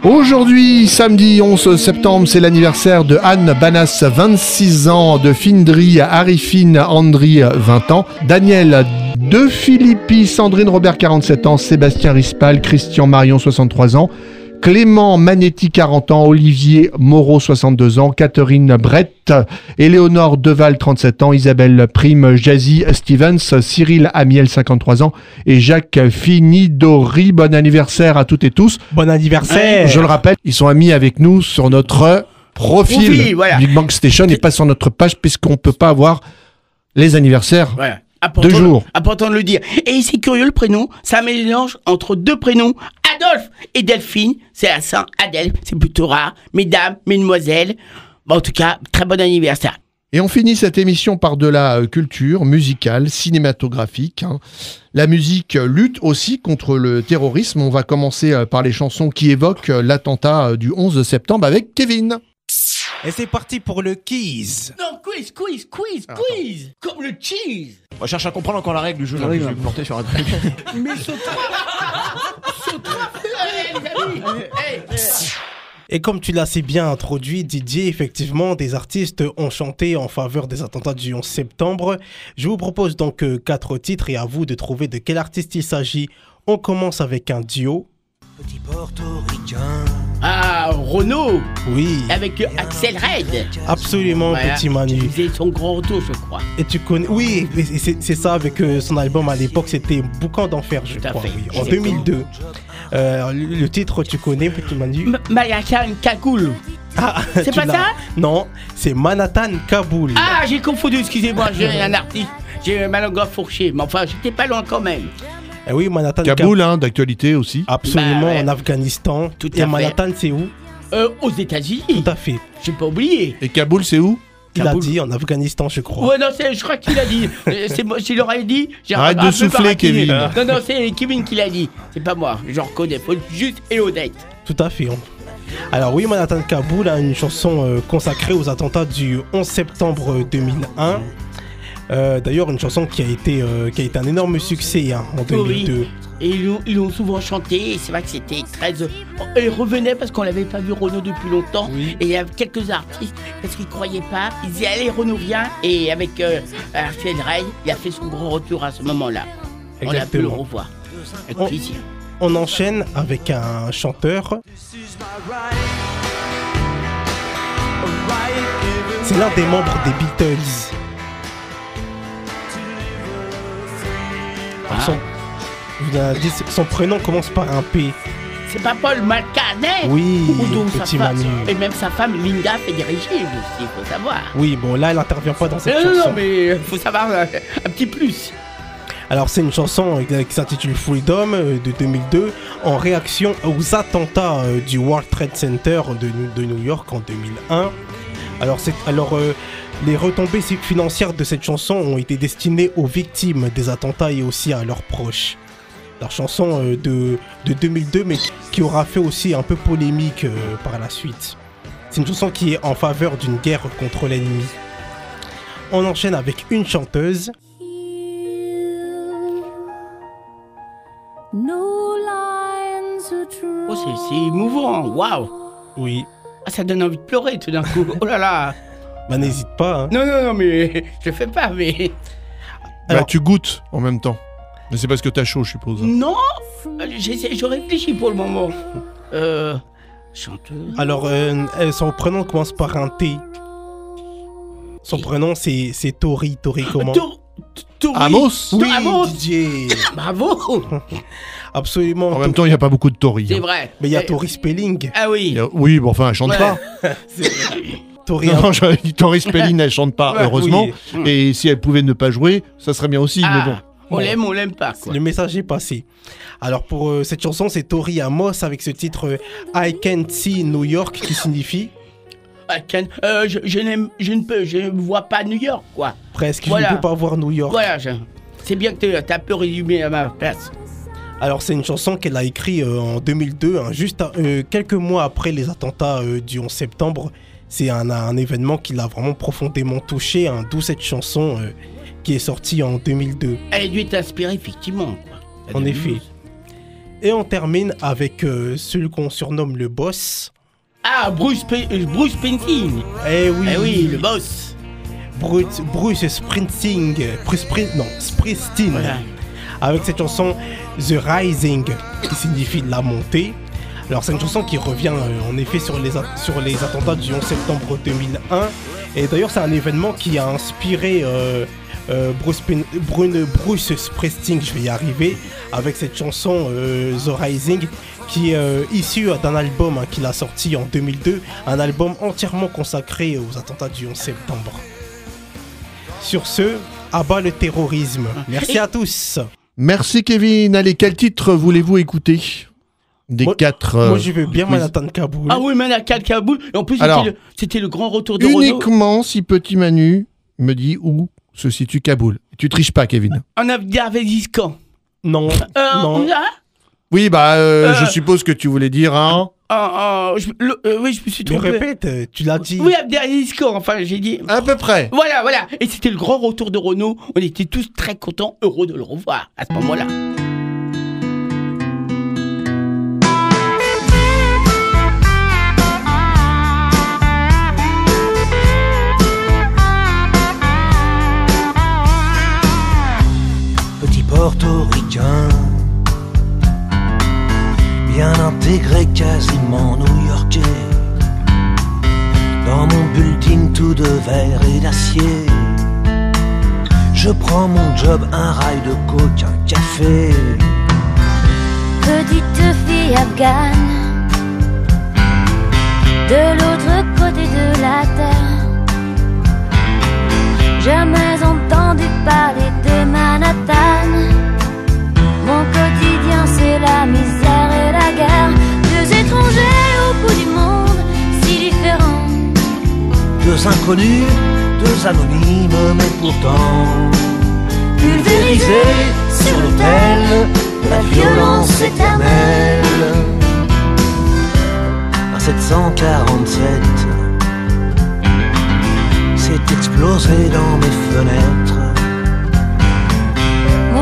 Speaker 1: Aujourd'hui, samedi 11 septembre, c'est l'anniversaire de Anne Banas, 26 ans, de Findri, Arifine, Andri, 20 ans, Daniel De Filippi, Sandrine Robert, 47 ans, Sébastien Rispal, Christian Marion, 63 ans, Clément Manetti, 40 ans, Olivier Moreau, 62 ans, Catherine Brett, Éléonore Deval, 37 ans, Isabelle Prime, Jazzy Stevens, Cyril Amiel, 53 ans, et Jacques Finidori. Bon anniversaire à toutes et tous.
Speaker 5: Bon anniversaire
Speaker 1: Je le rappelle, ils sont amis avec nous sur notre profil,
Speaker 2: Profil, voilà.
Speaker 1: Big Bang Station et pas sur notre page puisqu'on ne peut pas avoir les anniversaires
Speaker 2: Voilà. Important
Speaker 1: jour.
Speaker 2: Important de le dire. Et c'est curieux le prénom, un mélange entre deux prénoms, Adolphe et Delphine. C'est la Saint Adèle, c'est plutôt rare. Mesdames, mesdemoiselles. Bon, en tout cas, très bon anniversaire.
Speaker 1: Et on finit cette émission par de la euh, culture musicale, cinématographique. hein. La musique euh, lutte aussi contre le terrorisme. On va commencer euh, par les chansons qui évoquent l'attentat du 11 septembre avec Kevin.
Speaker 5: Et c'est parti pour le Keys.
Speaker 2: Non, quiz, quiz, quiz, quiz. Comme le cheese.
Speaker 7: On cherche à comprendre encore la règle du jeu. là, je vais me planter sur un truc.
Speaker 2: Mais saute Allez, les amis. Hey, hey.
Speaker 5: Et comme tu l'as si bien introduit, Didier, effectivement, des artistes ont chanté en faveur des attentats du 11 septembre. Je vous propose donc euh, quatre titres et à vous de trouver de quel artiste il s'agit. On commence avec un duo.
Speaker 2: Petit portoricain. Ah, Renaud.
Speaker 5: Oui.
Speaker 2: Avec Axel Red.
Speaker 5: Absolument,
Speaker 2: Voilà.
Speaker 5: petit Manu.
Speaker 2: Qui faisait son grand retour, je crois.
Speaker 5: Et tu connais. Oui, c'est ça avec euh, son album à l'époque, c'était Boucan d'enfer, je
Speaker 2: Tout à
Speaker 5: crois.
Speaker 2: fait.
Speaker 5: oui, en
Speaker 2: Exactement.
Speaker 5: 2002. Euh, le titre, tu connais, petit Manu?
Speaker 2: Mayaka Kagoul.
Speaker 5: Ah,
Speaker 2: C'est pas ça?
Speaker 5: Non, c'est Manhattan Kaboul.
Speaker 2: Ah, j'ai confondu, excusez-moi, j'ai un artiste. J'ai ma langue fourchée, mais enfin, j'étais pas loin quand même.
Speaker 5: Eh oui, Manhattan
Speaker 1: Kaboul, hein, d'actualité aussi.
Speaker 5: Absolument,
Speaker 2: Bah ouais.
Speaker 5: en Afghanistan.
Speaker 2: Tout
Speaker 5: Et
Speaker 2: à fait.
Speaker 5: Manhattan, c'est où
Speaker 2: Euh, aux États-Unis.
Speaker 5: Tout à fait.
Speaker 2: J'ai pas oublié.
Speaker 1: Et Kaboul, c'est où
Speaker 5: Il a dit en Afghanistan, je crois.
Speaker 2: Ouais, non, c'est- je crois qu'il a dit. Euh, c'est moi, s'il aurait dit. j'ai
Speaker 1: Arrête
Speaker 2: un
Speaker 1: de souffler. Kevin.
Speaker 2: Non, non, c'est Kevin qui l'a dit. C'est pas moi. Je reconnais. Faut être juste et honnête.
Speaker 5: Tout à fait. Alors oui, Manhattan Kaboul a une chanson euh, consacrée aux attentats du 11 septembre 2001. Euh, D'ailleurs, une chanson qui a été, euh, qui a été un énorme succès hein, en 2002.
Speaker 2: Oui. Et ils l'ont- ils souvent chanté, et c'est vrai que c'était très. euh, Et revenait parce qu'on l'avait pas vu Renaud depuis longtemps. Et il y a quelques artistes, parce qu'ils croyaient pas, ils disaient Allez, Renaud vient. Et avec euh, Arthur Rey, il a fait son grand retour à ce moment-là. On a pu le revoir. Avec
Speaker 5: On,
Speaker 2: plaisir.
Speaker 5: on enchaîne avec un chanteur. C'est l'un des membres des Beatles. Son, dit, prénom commence par un P.
Speaker 2: C'est pas Paul McCartney
Speaker 5: Oui, petit
Speaker 2: femme-
Speaker 5: Manu.
Speaker 2: Et même sa femme Linda fait des régimes aussi, il faut savoir.
Speaker 5: Oui, bon là, elle n'intervient pas dans cette
Speaker 2: Non, non,
Speaker 5: chanson.
Speaker 2: non, mais il faut savoir euh, un petit plus.
Speaker 5: Alors c'est une chanson euh, qui s'intitule Freedom euh, de 2002 en réaction aux attentats euh, du World Trade Center de, New- de New York en 2001. Alors, c'est, alors euh, les retombées financières de cette chanson ont été destinées aux victimes des attentats et aussi à leurs proches. La chanson euh, de, de 2002 mais qui aura fait aussi un peu polémique euh, par la suite. C'est une chanson qui est en faveur d'une guerre contre l'ennemi. On enchaîne avec une chanteuse
Speaker 2: Oh, c'est, c'est émouvant, waouh
Speaker 5: Oui.
Speaker 2: Ah, ça donne envie de pleurer tout d'un coup. Oh là là
Speaker 5: Bah n'hésite pas. hein.
Speaker 2: Non, non, non, mais je fais pas, mais.
Speaker 1: Bah, tu goûtes en même temps. Mais c'est parce que t'as chaud, je suppose.
Speaker 2: Non J'essaie- Je réfléchis pour le moment. Euh. Chanteuse.
Speaker 5: Alors, euh, euh, son prénom commence par un T. Son prénom, c'est, c'est Tori. Tori comment?
Speaker 2: Tor- Tori.
Speaker 1: Amos?
Speaker 5: Oui,
Speaker 2: Amos.
Speaker 5: Didier.
Speaker 2: Bravo
Speaker 5: Absolument.
Speaker 1: En même temps, il n'y a pas beaucoup de Tory.
Speaker 2: C'est
Speaker 1: hein.
Speaker 2: vrai.
Speaker 5: Mais il y a Tori Spelling.
Speaker 2: Ah oui.
Speaker 1: A- Oui, bon, enfin, elle chante
Speaker 2: Ouais.
Speaker 1: pas.
Speaker 5: Tori,
Speaker 1: Non, non, j'avais dit Tori Spelling, elle chante pas, heureusement.
Speaker 2: oui.
Speaker 1: Et si elle pouvait ne pas jouer, ça serait bien aussi,
Speaker 2: Ah,
Speaker 1: mais bon.
Speaker 2: On l'aime, on l'aime pas, quoi.
Speaker 5: Le message est passé. Alors pour euh, cette chanson, c'est Tori Amos avec ce titre euh, I Can't See New York qui signifie
Speaker 2: Ah, Ken, euh, je, je n'aime, je ne peux, je ne vois pas New York, quoi.
Speaker 5: presque
Speaker 2: Voilà.
Speaker 5: je ne peux pas voir New York.
Speaker 2: Voilà, je- c'est bien que tu as un peu résumé à ma place.
Speaker 5: Alors c'est une chanson qu'elle a écrite euh, en 2002, hein, juste euh, quelques mois après les attentats euh, du 11 septembre. C'est un, un événement qui l'a vraiment profondément touché, hein, d'où cette chanson euh, qui est sortie en 2002.
Speaker 2: Elle a dû être inspirée, effectivement, quoi.
Speaker 5: En effet. Et on termine avec euh, celui qu'on surnomme le boss.
Speaker 2: Ah, Bruce, euh, Bruce Springsteen.
Speaker 5: Eh oui,
Speaker 2: Eh oui, le boss.
Speaker 5: Bruce, Bruce Springsteen, Bruce non, Springsteen,
Speaker 2: Voilà.
Speaker 5: avec cette chanson The Rising, qui signifie la montée. Alors c'est une chanson qui revient euh, en effet sur les, a- sur les attentats du 11 septembre 2001. Et d'ailleurs c'est un événement qui a inspiré euh, euh, Bruce, Pin- Brune- Bruce Springsteen, je vais y arriver, avec cette chanson euh, The Rising, qui est euh, issue d'un album hein, qu'il a sorti en 2002, un album entièrement consacré aux attentats du 11 septembre. Sur ce, abat le terrorisme. Merci à tous.
Speaker 1: Merci Kevin. Allez, quel titre voulez-vous écouter? Des quatre. euh,
Speaker 5: Moi je veux bien. Manhattan Kaboul.
Speaker 2: Ah oui, Manakal Kaboul. Et en plus, c'était le, c'était le grand retour de Renault.
Speaker 1: Uniquement si petit Manu me dit où se situe Kaboul. Tu triches pas, Kevin.
Speaker 2: En Afghanistan.
Speaker 5: Non.
Speaker 2: Euh,
Speaker 5: non.
Speaker 2: là
Speaker 1: Oui, bah, euh,
Speaker 2: Euh.
Speaker 1: je suppose que tu voulais dire un.
Speaker 2: Ah, ah, je- le- euh, oui, je me suis
Speaker 5: Mais
Speaker 2: trompé.
Speaker 5: répète, tu l'as dit.
Speaker 2: Oui, Afghanistan, enfin, j'ai dit.
Speaker 1: À peu près.
Speaker 2: Voilà, voilà. Et c'était le grand retour de Renault. On était tous très contents, heureux de le revoir à ce moment-là.
Speaker 18: Intégré, quasiment new-yorkais. Dans mon building tout de verre et d'acier, je prends mon job, un rail de coke, un café.
Speaker 19: Petite fille afghane, de l'autre côté de la terre. Jamais entendu parler de Manhattan.
Speaker 18: Inconnus, deux anonymes, mais pourtant pulvérisés sur l'autel de la violence éternelle. Un 747 s'est explosé dans mes fenêtres.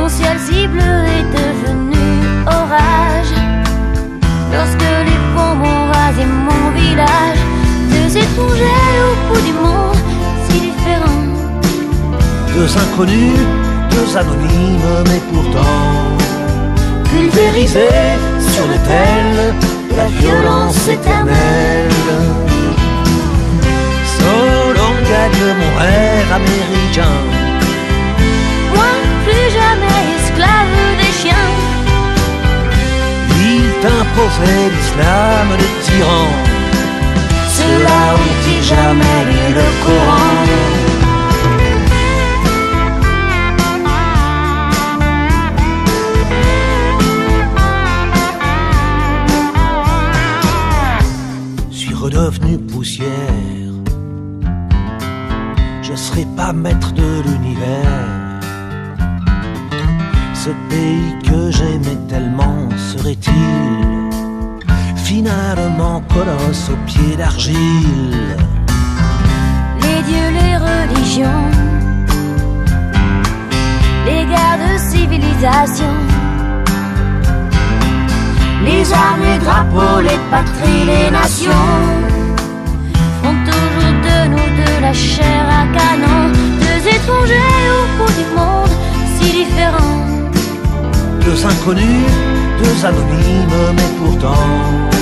Speaker 19: ciel bleu est devenu orage. Lorsque les bombes ont rasé mon village, deux étrangers au bout du monde, si différents.
Speaker 18: Deux inconnus, deux anonymes, mais pourtant pulvérisés sur l'autel la violence éternelle. Solon gagne mon rêve américain.
Speaker 19: Moi, plus jamais esclave des chiens.
Speaker 18: Il t'imposait l'islam tyran. Ceux-là ont-ils jamais lu le Coran suis redevenu poussière. Je serai pas maître de l'univers. Ce pays que j'aimais tellement serait-il finalement colosse aux pieds d'argile
Speaker 19: Les dieux, les religions, les guerres de civilisation,
Speaker 18: Les armes, les drapeaux, les patries, les nations.
Speaker 19: font toujours de nous de la chair à canon. Deux étrangers au bout du monde, si différents.
Speaker 18: Deux inconnus, deux anonymes, mais pourtant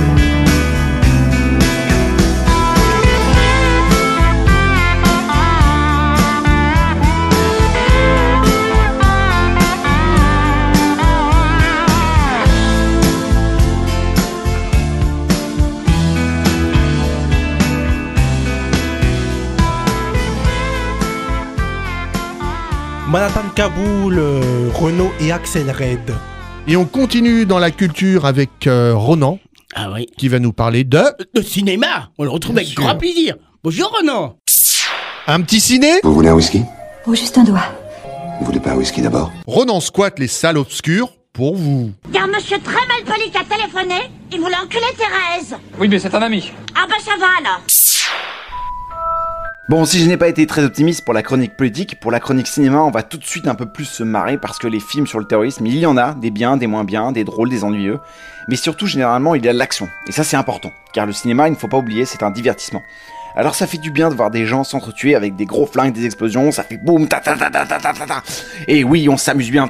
Speaker 5: Manhattan Kaboul, euh, Renault et Axel Red.
Speaker 1: Et on continue dans la culture avec euh, Ronan.
Speaker 2: Ah oui.
Speaker 1: Qui va nous parler de.
Speaker 2: Le cinéma, on le retrouve avec
Speaker 1: sûr.
Speaker 2: grand plaisir. Bonjour Renan.
Speaker 1: Un petit ciné
Speaker 20: Vous voulez un whisky
Speaker 21: Oh, juste un doigt.
Speaker 20: Vous voulez pas un whisky d'abord
Speaker 1: Ronan squatte les salles obscures pour vous.
Speaker 21: Il y a un monsieur très mal poli qui a téléphoné. Il voulait enculer Thérèse.
Speaker 22: Oui, mais c'est un ami.
Speaker 21: Ah bah ça va alors.
Speaker 3: Bon, si je n'ai pas été très optimiste pour la chronique politique, pour la chronique cinéma, on va tout de suite un peu plus se marrer parce que les films sur le terrorisme, il y en a, des biens, des moins bien, des drôles, des ennuyeux, mais surtout généralement il y a de l'action. Et ça c'est important, car le cinéma, il ne faut pas oublier, c'est un divertissement. Alors ça fait du bien de voir des gens s'entretuer avec des gros flingues, des explosions, ça fait boum, ta ta ta ta ta ta ta ta. Et oui, on s'amuse bien.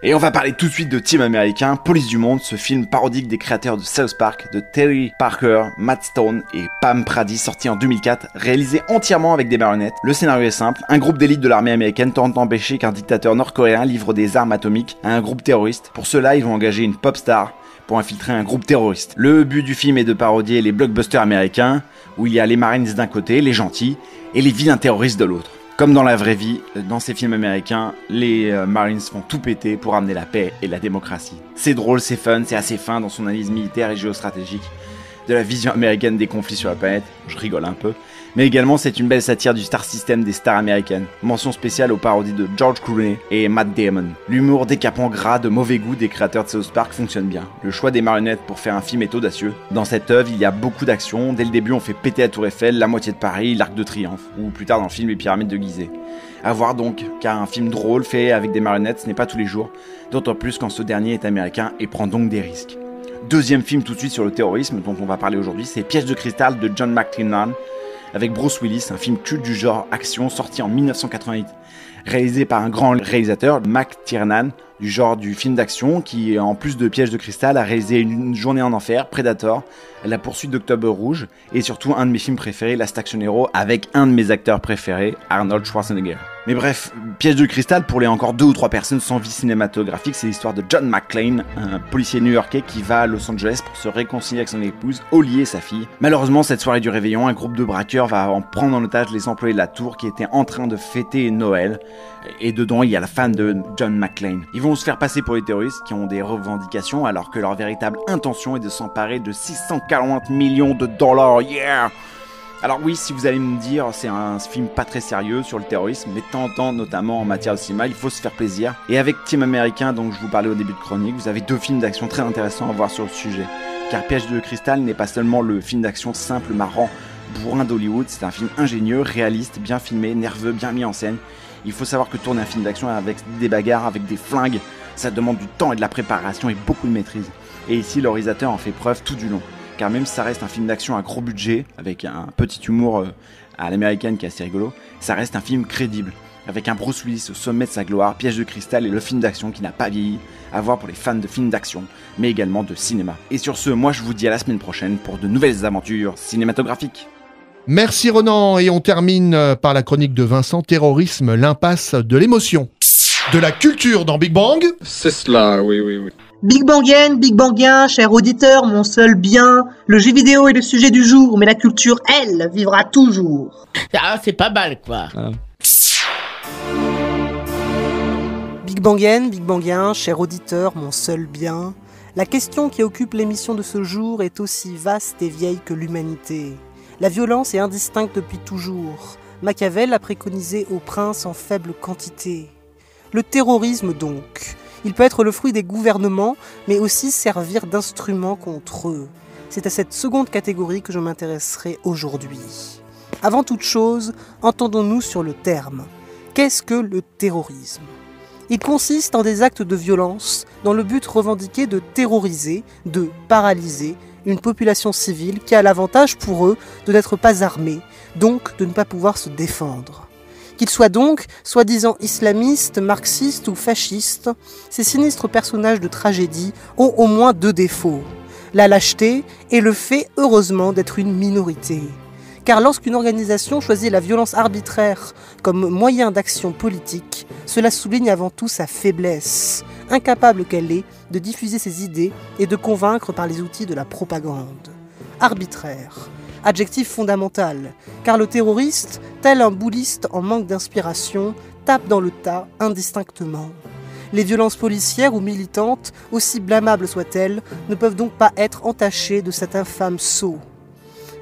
Speaker 3: Et on va parler tout de suite de Team Américain, Police du Monde, ce film parodique des créateurs de South Park, de Terry Parker, Matt Stone et Pam Prady, sorti en 2004, réalisé entièrement avec des marionnettes. Le scénario est simple, un groupe d'élite de l'armée américaine tente d'empêcher qu'un dictateur nord-coréen livre des armes atomiques à un groupe terroriste. Pour cela, ils vont engager une pop star pour infiltrer un groupe terroriste. Le but du film est de parodier les blockbusters américains, où il y a les Marines d'un côté, les gentils, et les vilains terroristes de l'autre. Comme dans la vraie vie, dans ces films américains, les euh, Marines font tout péter pour amener la paix et la démocratie. C'est drôle, c'est fun, c'est assez fin dans son analyse militaire et géostratégique de la vision américaine des conflits sur la planète. Je rigole un peu. Mais également, c'est une belle satire du star system des stars américaines. Mention spéciale aux parodies de George Clooney et Matt Damon. L'humour décapant gras de mauvais goût des créateurs de South Park fonctionne bien. Le choix des marionnettes pour faire un film est audacieux. Dans cette œuvre, il y a beaucoup d'action. Dès le début, on fait péter la Tour Eiffel, la moitié de Paris, l'Arc de Triomphe, ou plus tard dans le film les pyramides de Gizeh. À voir donc, car un film drôle fait avec des marionnettes, ce n'est pas tous les jours, d'autant plus quand ce dernier est américain et prend donc des risques. Deuxième film tout de suite sur le terrorisme dont on va parler aujourd'hui, c'est Piège de cristal de John McTiernan avec Bruce Willis, un film culte du genre action sorti en 1988, réalisé par un grand réalisateur, McTiernan, du genre du film d'action qui, en plus de Piège de cristal, a réalisé Une journée en enfer, Predator, La poursuite d'Octobre Rouge et surtout un de mes films préférés, Last Action Hero, avec un de mes acteurs préférés, Arnold Schwarzenegger. Mais bref, piège de cristal pour les encore deux ou trois personnes sans vie cinématographique, c'est l'histoire de John McClane, un policier new-yorkais qui va à Los Angeles pour se réconcilier avec son épouse, Holly et sa fille. Malheureusement, cette soirée du réveillon, un groupe de braqueurs va en prendre en otage les employés de la tour qui étaient en train de fêter Noël. Et dedans, il y a la femme de John McClane. Ils vont se faire passer pour les terroristes qui ont des revendications alors que leur véritable intention est de s'emparer de 640 millions de dollars. Yeah! Alors oui, si vous allez me dire, c'est un film pas très sérieux sur le terrorisme, mais tentant notamment en matière de cinéma, il faut se faire plaisir. Et avec Team Américain, dont je vous parlais au début de chronique, vous avez deux films d'action très intéressants à voir sur le sujet. Car Piège de cristal n'est pas seulement le film d'action simple, marrant, bourrin d'Hollywood, c'est un film ingénieux, réaliste, bien filmé, nerveux, bien mis en scène. Il faut savoir que tourner un film d'action avec des bagarres, avec des flingues, ça demande du temps et de la préparation et beaucoup de maîtrise. Et ici, le réalisateur en fait preuve tout du long car même si ça reste un film d'action à gros budget, avec un petit humour euh, à l'américaine qui est assez rigolo, ça reste un film crédible, avec un Bruce Willis au sommet de sa gloire, Piège de cristal et le film d'action qui n'a pas vieilli, à voir pour les fans de films d'action, mais également de cinéma. Et sur ce, moi je vous dis à la semaine prochaine pour de nouvelles aventures cinématographiques.
Speaker 1: Merci Ronan, et on termine euh, par la chronique de Vincent, Terrorisme, l'impasse de l'émotion. De la culture dans Big Bang
Speaker 23: C'est cela, oui, oui, oui.
Speaker 22: Big Bangien, Big Bangien, cher auditeur, mon seul bien. Le jeu vidéo est le sujet du jour, mais la culture, elle, vivra toujours.
Speaker 2: Ah, c'est pas mal, quoi.
Speaker 22: Big Bangien, Big Bangien, cher auditeur, mon seul bien. La question qui occupe l'émission de ce jour est aussi vaste et vieille que l'humanité. La violence est indistincte depuis toujours. Machiavel l'a préconisé aux princes en faible quantité. Le terrorisme donc. Il peut être le fruit des gouvernements, mais aussi servir d'instrument contre eux. C'est à cette seconde catégorie que je m'intéresserai aujourd'hui. Avant toute chose, entendons-nous sur le terme. Qu'est-ce que le terrorisme? Il consiste en des actes de violence dans le but revendiqué de terroriser, de paralyser une population civile qui a l'avantage pour eux de n'être pas armée, donc de ne pas pouvoir se défendre. Qu'ils soient donc soi-disant islamistes, marxistes ou fascistes, ces sinistres personnages de tragédie ont au moins deux défauts. La lâcheté et le fait, heureusement, d'être une minorité. Car lorsqu'une organisation choisit la violence arbitraire comme moyen d'action politique, cela souligne avant tout sa faiblesse, incapable qu'elle est de diffuser ses idées et de convaincre par les outils de la propagande. Arbitraire, adjectif fondamental, car le terroriste, tel un bouliste en manque d'inspiration, tape dans le tas indistinctement. Les violences policières ou militantes, aussi blâmables soient-elles, ne peuvent donc pas être entachées de cet infâme sceau.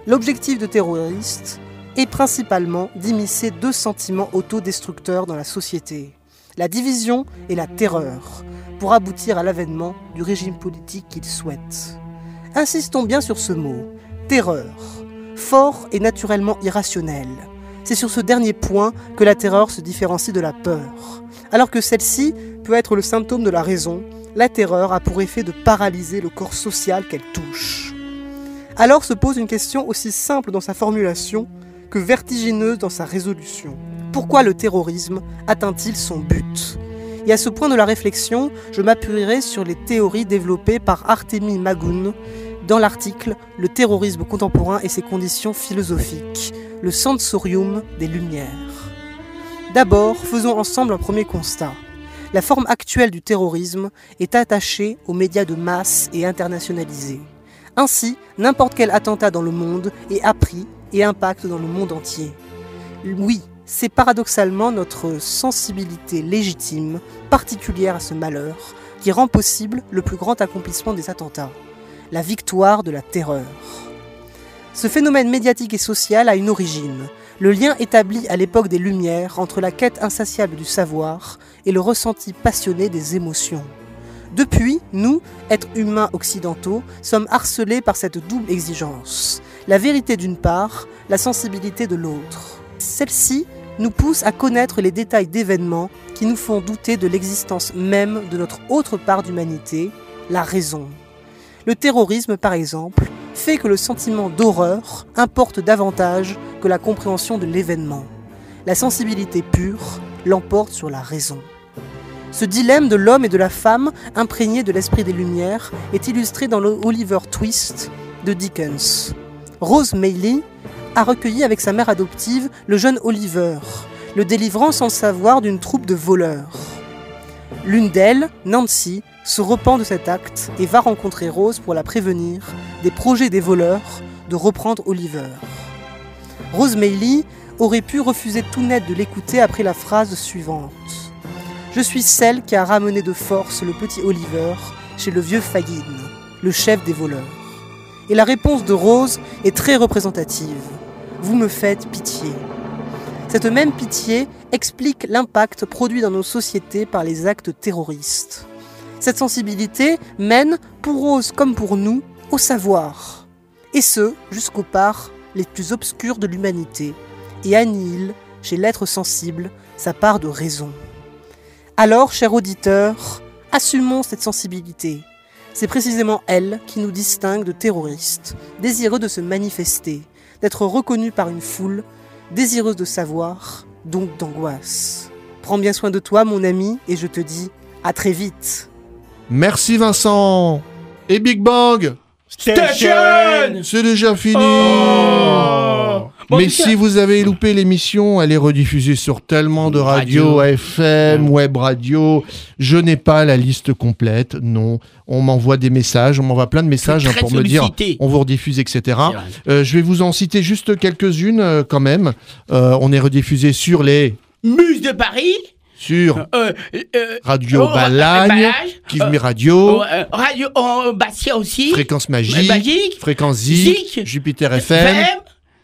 Speaker 22: L'objectif de terroriste est principalement d'immiscer deux sentiments autodestructeurs dans la société, la division et la terreur, pour aboutir à l'avènement du régime politique qu'ils souhaitent. Insistons bien sur ce mot, terreur fort et naturellement irrationnel. C'est sur ce dernier point que la terreur se différencie de la peur. Alors que celle-ci peut être le symptôme de la raison, la terreur a pour effet de paralyser le corps social qu'elle touche. Alors se pose une question aussi simple dans sa formulation que vertigineuse dans sa résolution. Pourquoi le terrorisme atteint-il son but? Et à ce point de la réflexion, je m'appuierai sur les théories développées par Artemi Magoun, dans l'article Le terrorisme contemporain et ses conditions philosophiques, le sensorium des Lumières. D'abord, faisons ensemble un premier constat. La forme actuelle du terrorisme est attachée aux médias de masse et internationalisée. Ainsi, n'importe quel attentat dans le monde est appris et impacte dans le monde entier. Oui, c'est paradoxalement notre sensibilité légitime, particulière à ce malheur, qui rend possible le plus grand accomplissement des attentats la victoire de la terreur. Ce phénomène médiatique et social a une origine, le lien établi à l'époque des Lumières entre la quête insatiable du savoir et le ressenti passionné des émotions. Depuis, nous, êtres humains occidentaux, sommes harcelés par cette double exigence. La vérité d'une part, la sensibilité de l'autre. Celle-ci nous pousse à connaître les détails d'événements qui nous font douter de l'existence même de notre autre part d'humanité, la raison. Le terrorisme, par exemple, fait que le sentiment d'horreur importe davantage que la compréhension de l'événement. La sensibilité pure l'emporte sur la raison. Ce dilemme de l'homme et de la femme, imprégné de l'esprit des Lumières, est illustré dans le Oliver Twist de Dickens. Rose Maylie a recueilli avec sa mère adoptive le jeune Oliver, le délivrant sans savoir d'une troupe de voleurs. L'une d'elles, Nancy, se repent de cet acte et va rencontrer Rose pour la prévenir des projets des voleurs de reprendre Oliver. Rose Maylie aurait pu refuser tout net de l'écouter après la phrase suivante. Je suis celle qui a ramené de force le petit Oliver chez le vieux Fagin, le chef des voleurs. Et la réponse de Rose est très représentative. Vous me faites pitié. Cette même pitié explique l'impact produit dans nos sociétés par les actes terroristes. Cette sensibilité mène, pour Rose comme pour nous, au savoir, et ce, jusqu'aux parts les plus obscures de l'humanité, et annihile, chez l'être sensible, sa part de raison. Alors, cher auditeur, assumons cette sensibilité. C'est précisément elle qui nous distingue de terroristes, désireux de se manifester, d'être reconnus par une foule, désireuse de savoir, donc d'angoisse. Prends bien soin de toi, mon ami, et je te dis à très vite.
Speaker 1: Merci Vincent Et Big Bang
Speaker 2: Station
Speaker 1: C'est déjà fini
Speaker 2: Bon,
Speaker 1: Mais si vous avez loupé l'émission, elle est rediffusée sur tellement de radios, FM, web radio. Je n'ai pas la liste complète, non. On m'envoie des messages, on m'envoie plein de messages hein, pour me dire on vous rediffuse, etc. Euh, je vais vous en citer juste quelques-unes euh, quand même. Euh, on est rediffusé sur les...
Speaker 2: Muse de Paris.
Speaker 1: Sur
Speaker 2: euh, euh,
Speaker 1: Radio
Speaker 2: oh,
Speaker 1: Balagne,
Speaker 2: euh,
Speaker 1: Radio,
Speaker 2: oh, euh, Radio oh, Bastia aussi.
Speaker 1: Fréquence Magique,
Speaker 2: Magique.
Speaker 1: Fréquence Zik,
Speaker 2: Zik,
Speaker 1: Jupiter FM,
Speaker 2: FM,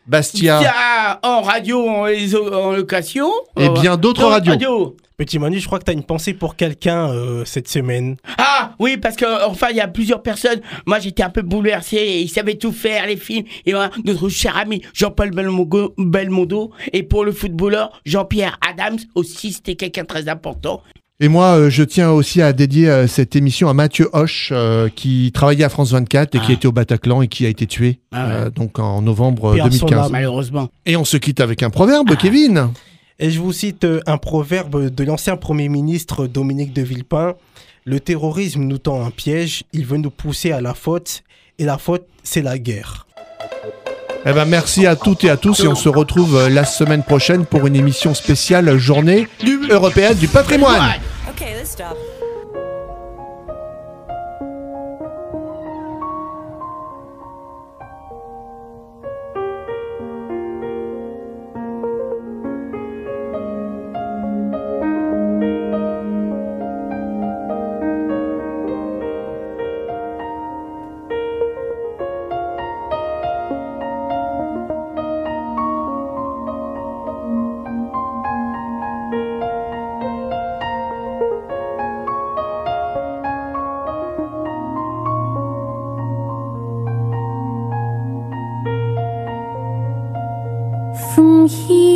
Speaker 1: Bastia.
Speaker 2: Bastia en radio en, en location.
Speaker 1: Et bien d'autres
Speaker 2: d'autres
Speaker 1: radios.
Speaker 5: Petit Manu, je crois que tu as une pensée pour quelqu'un euh, cette semaine.
Speaker 2: Ah oui, parce que enfin il y a plusieurs personnes. Moi j'étais un peu bouleversé. Et ils savaient tout faire les films. Et voilà, notre cher ami Jean-Paul Belmondo, Belmondo. Et pour le footballeur Jean-Pierre Adams aussi, c'était quelqu'un de très important.
Speaker 1: Et moi, euh, je tiens aussi à dédier euh, cette émission à Mathieu Hoche, euh, qui travaillait à France 24 et qui était au Bataclan et qui a été tué
Speaker 2: Ah ouais.
Speaker 1: euh, donc en novembre
Speaker 5: Paix à son
Speaker 1: 2015.
Speaker 5: âme.
Speaker 2: Malheureusement.
Speaker 1: Et on se quitte avec un proverbe, Kevin.
Speaker 5: Et je vous cite euh, un proverbe de l'ancien Premier ministre Dominique de Villepin. Le terrorisme nous tend un piège, il veut nous pousser à la faute, et la faute, c'est la guerre.
Speaker 1: Eh ben, merci à toutes et à tous et on se retrouve euh, la semaine prochaine pour une émission spéciale journée européenne du patrimoine.
Speaker 24: Okay,
Speaker 19: here,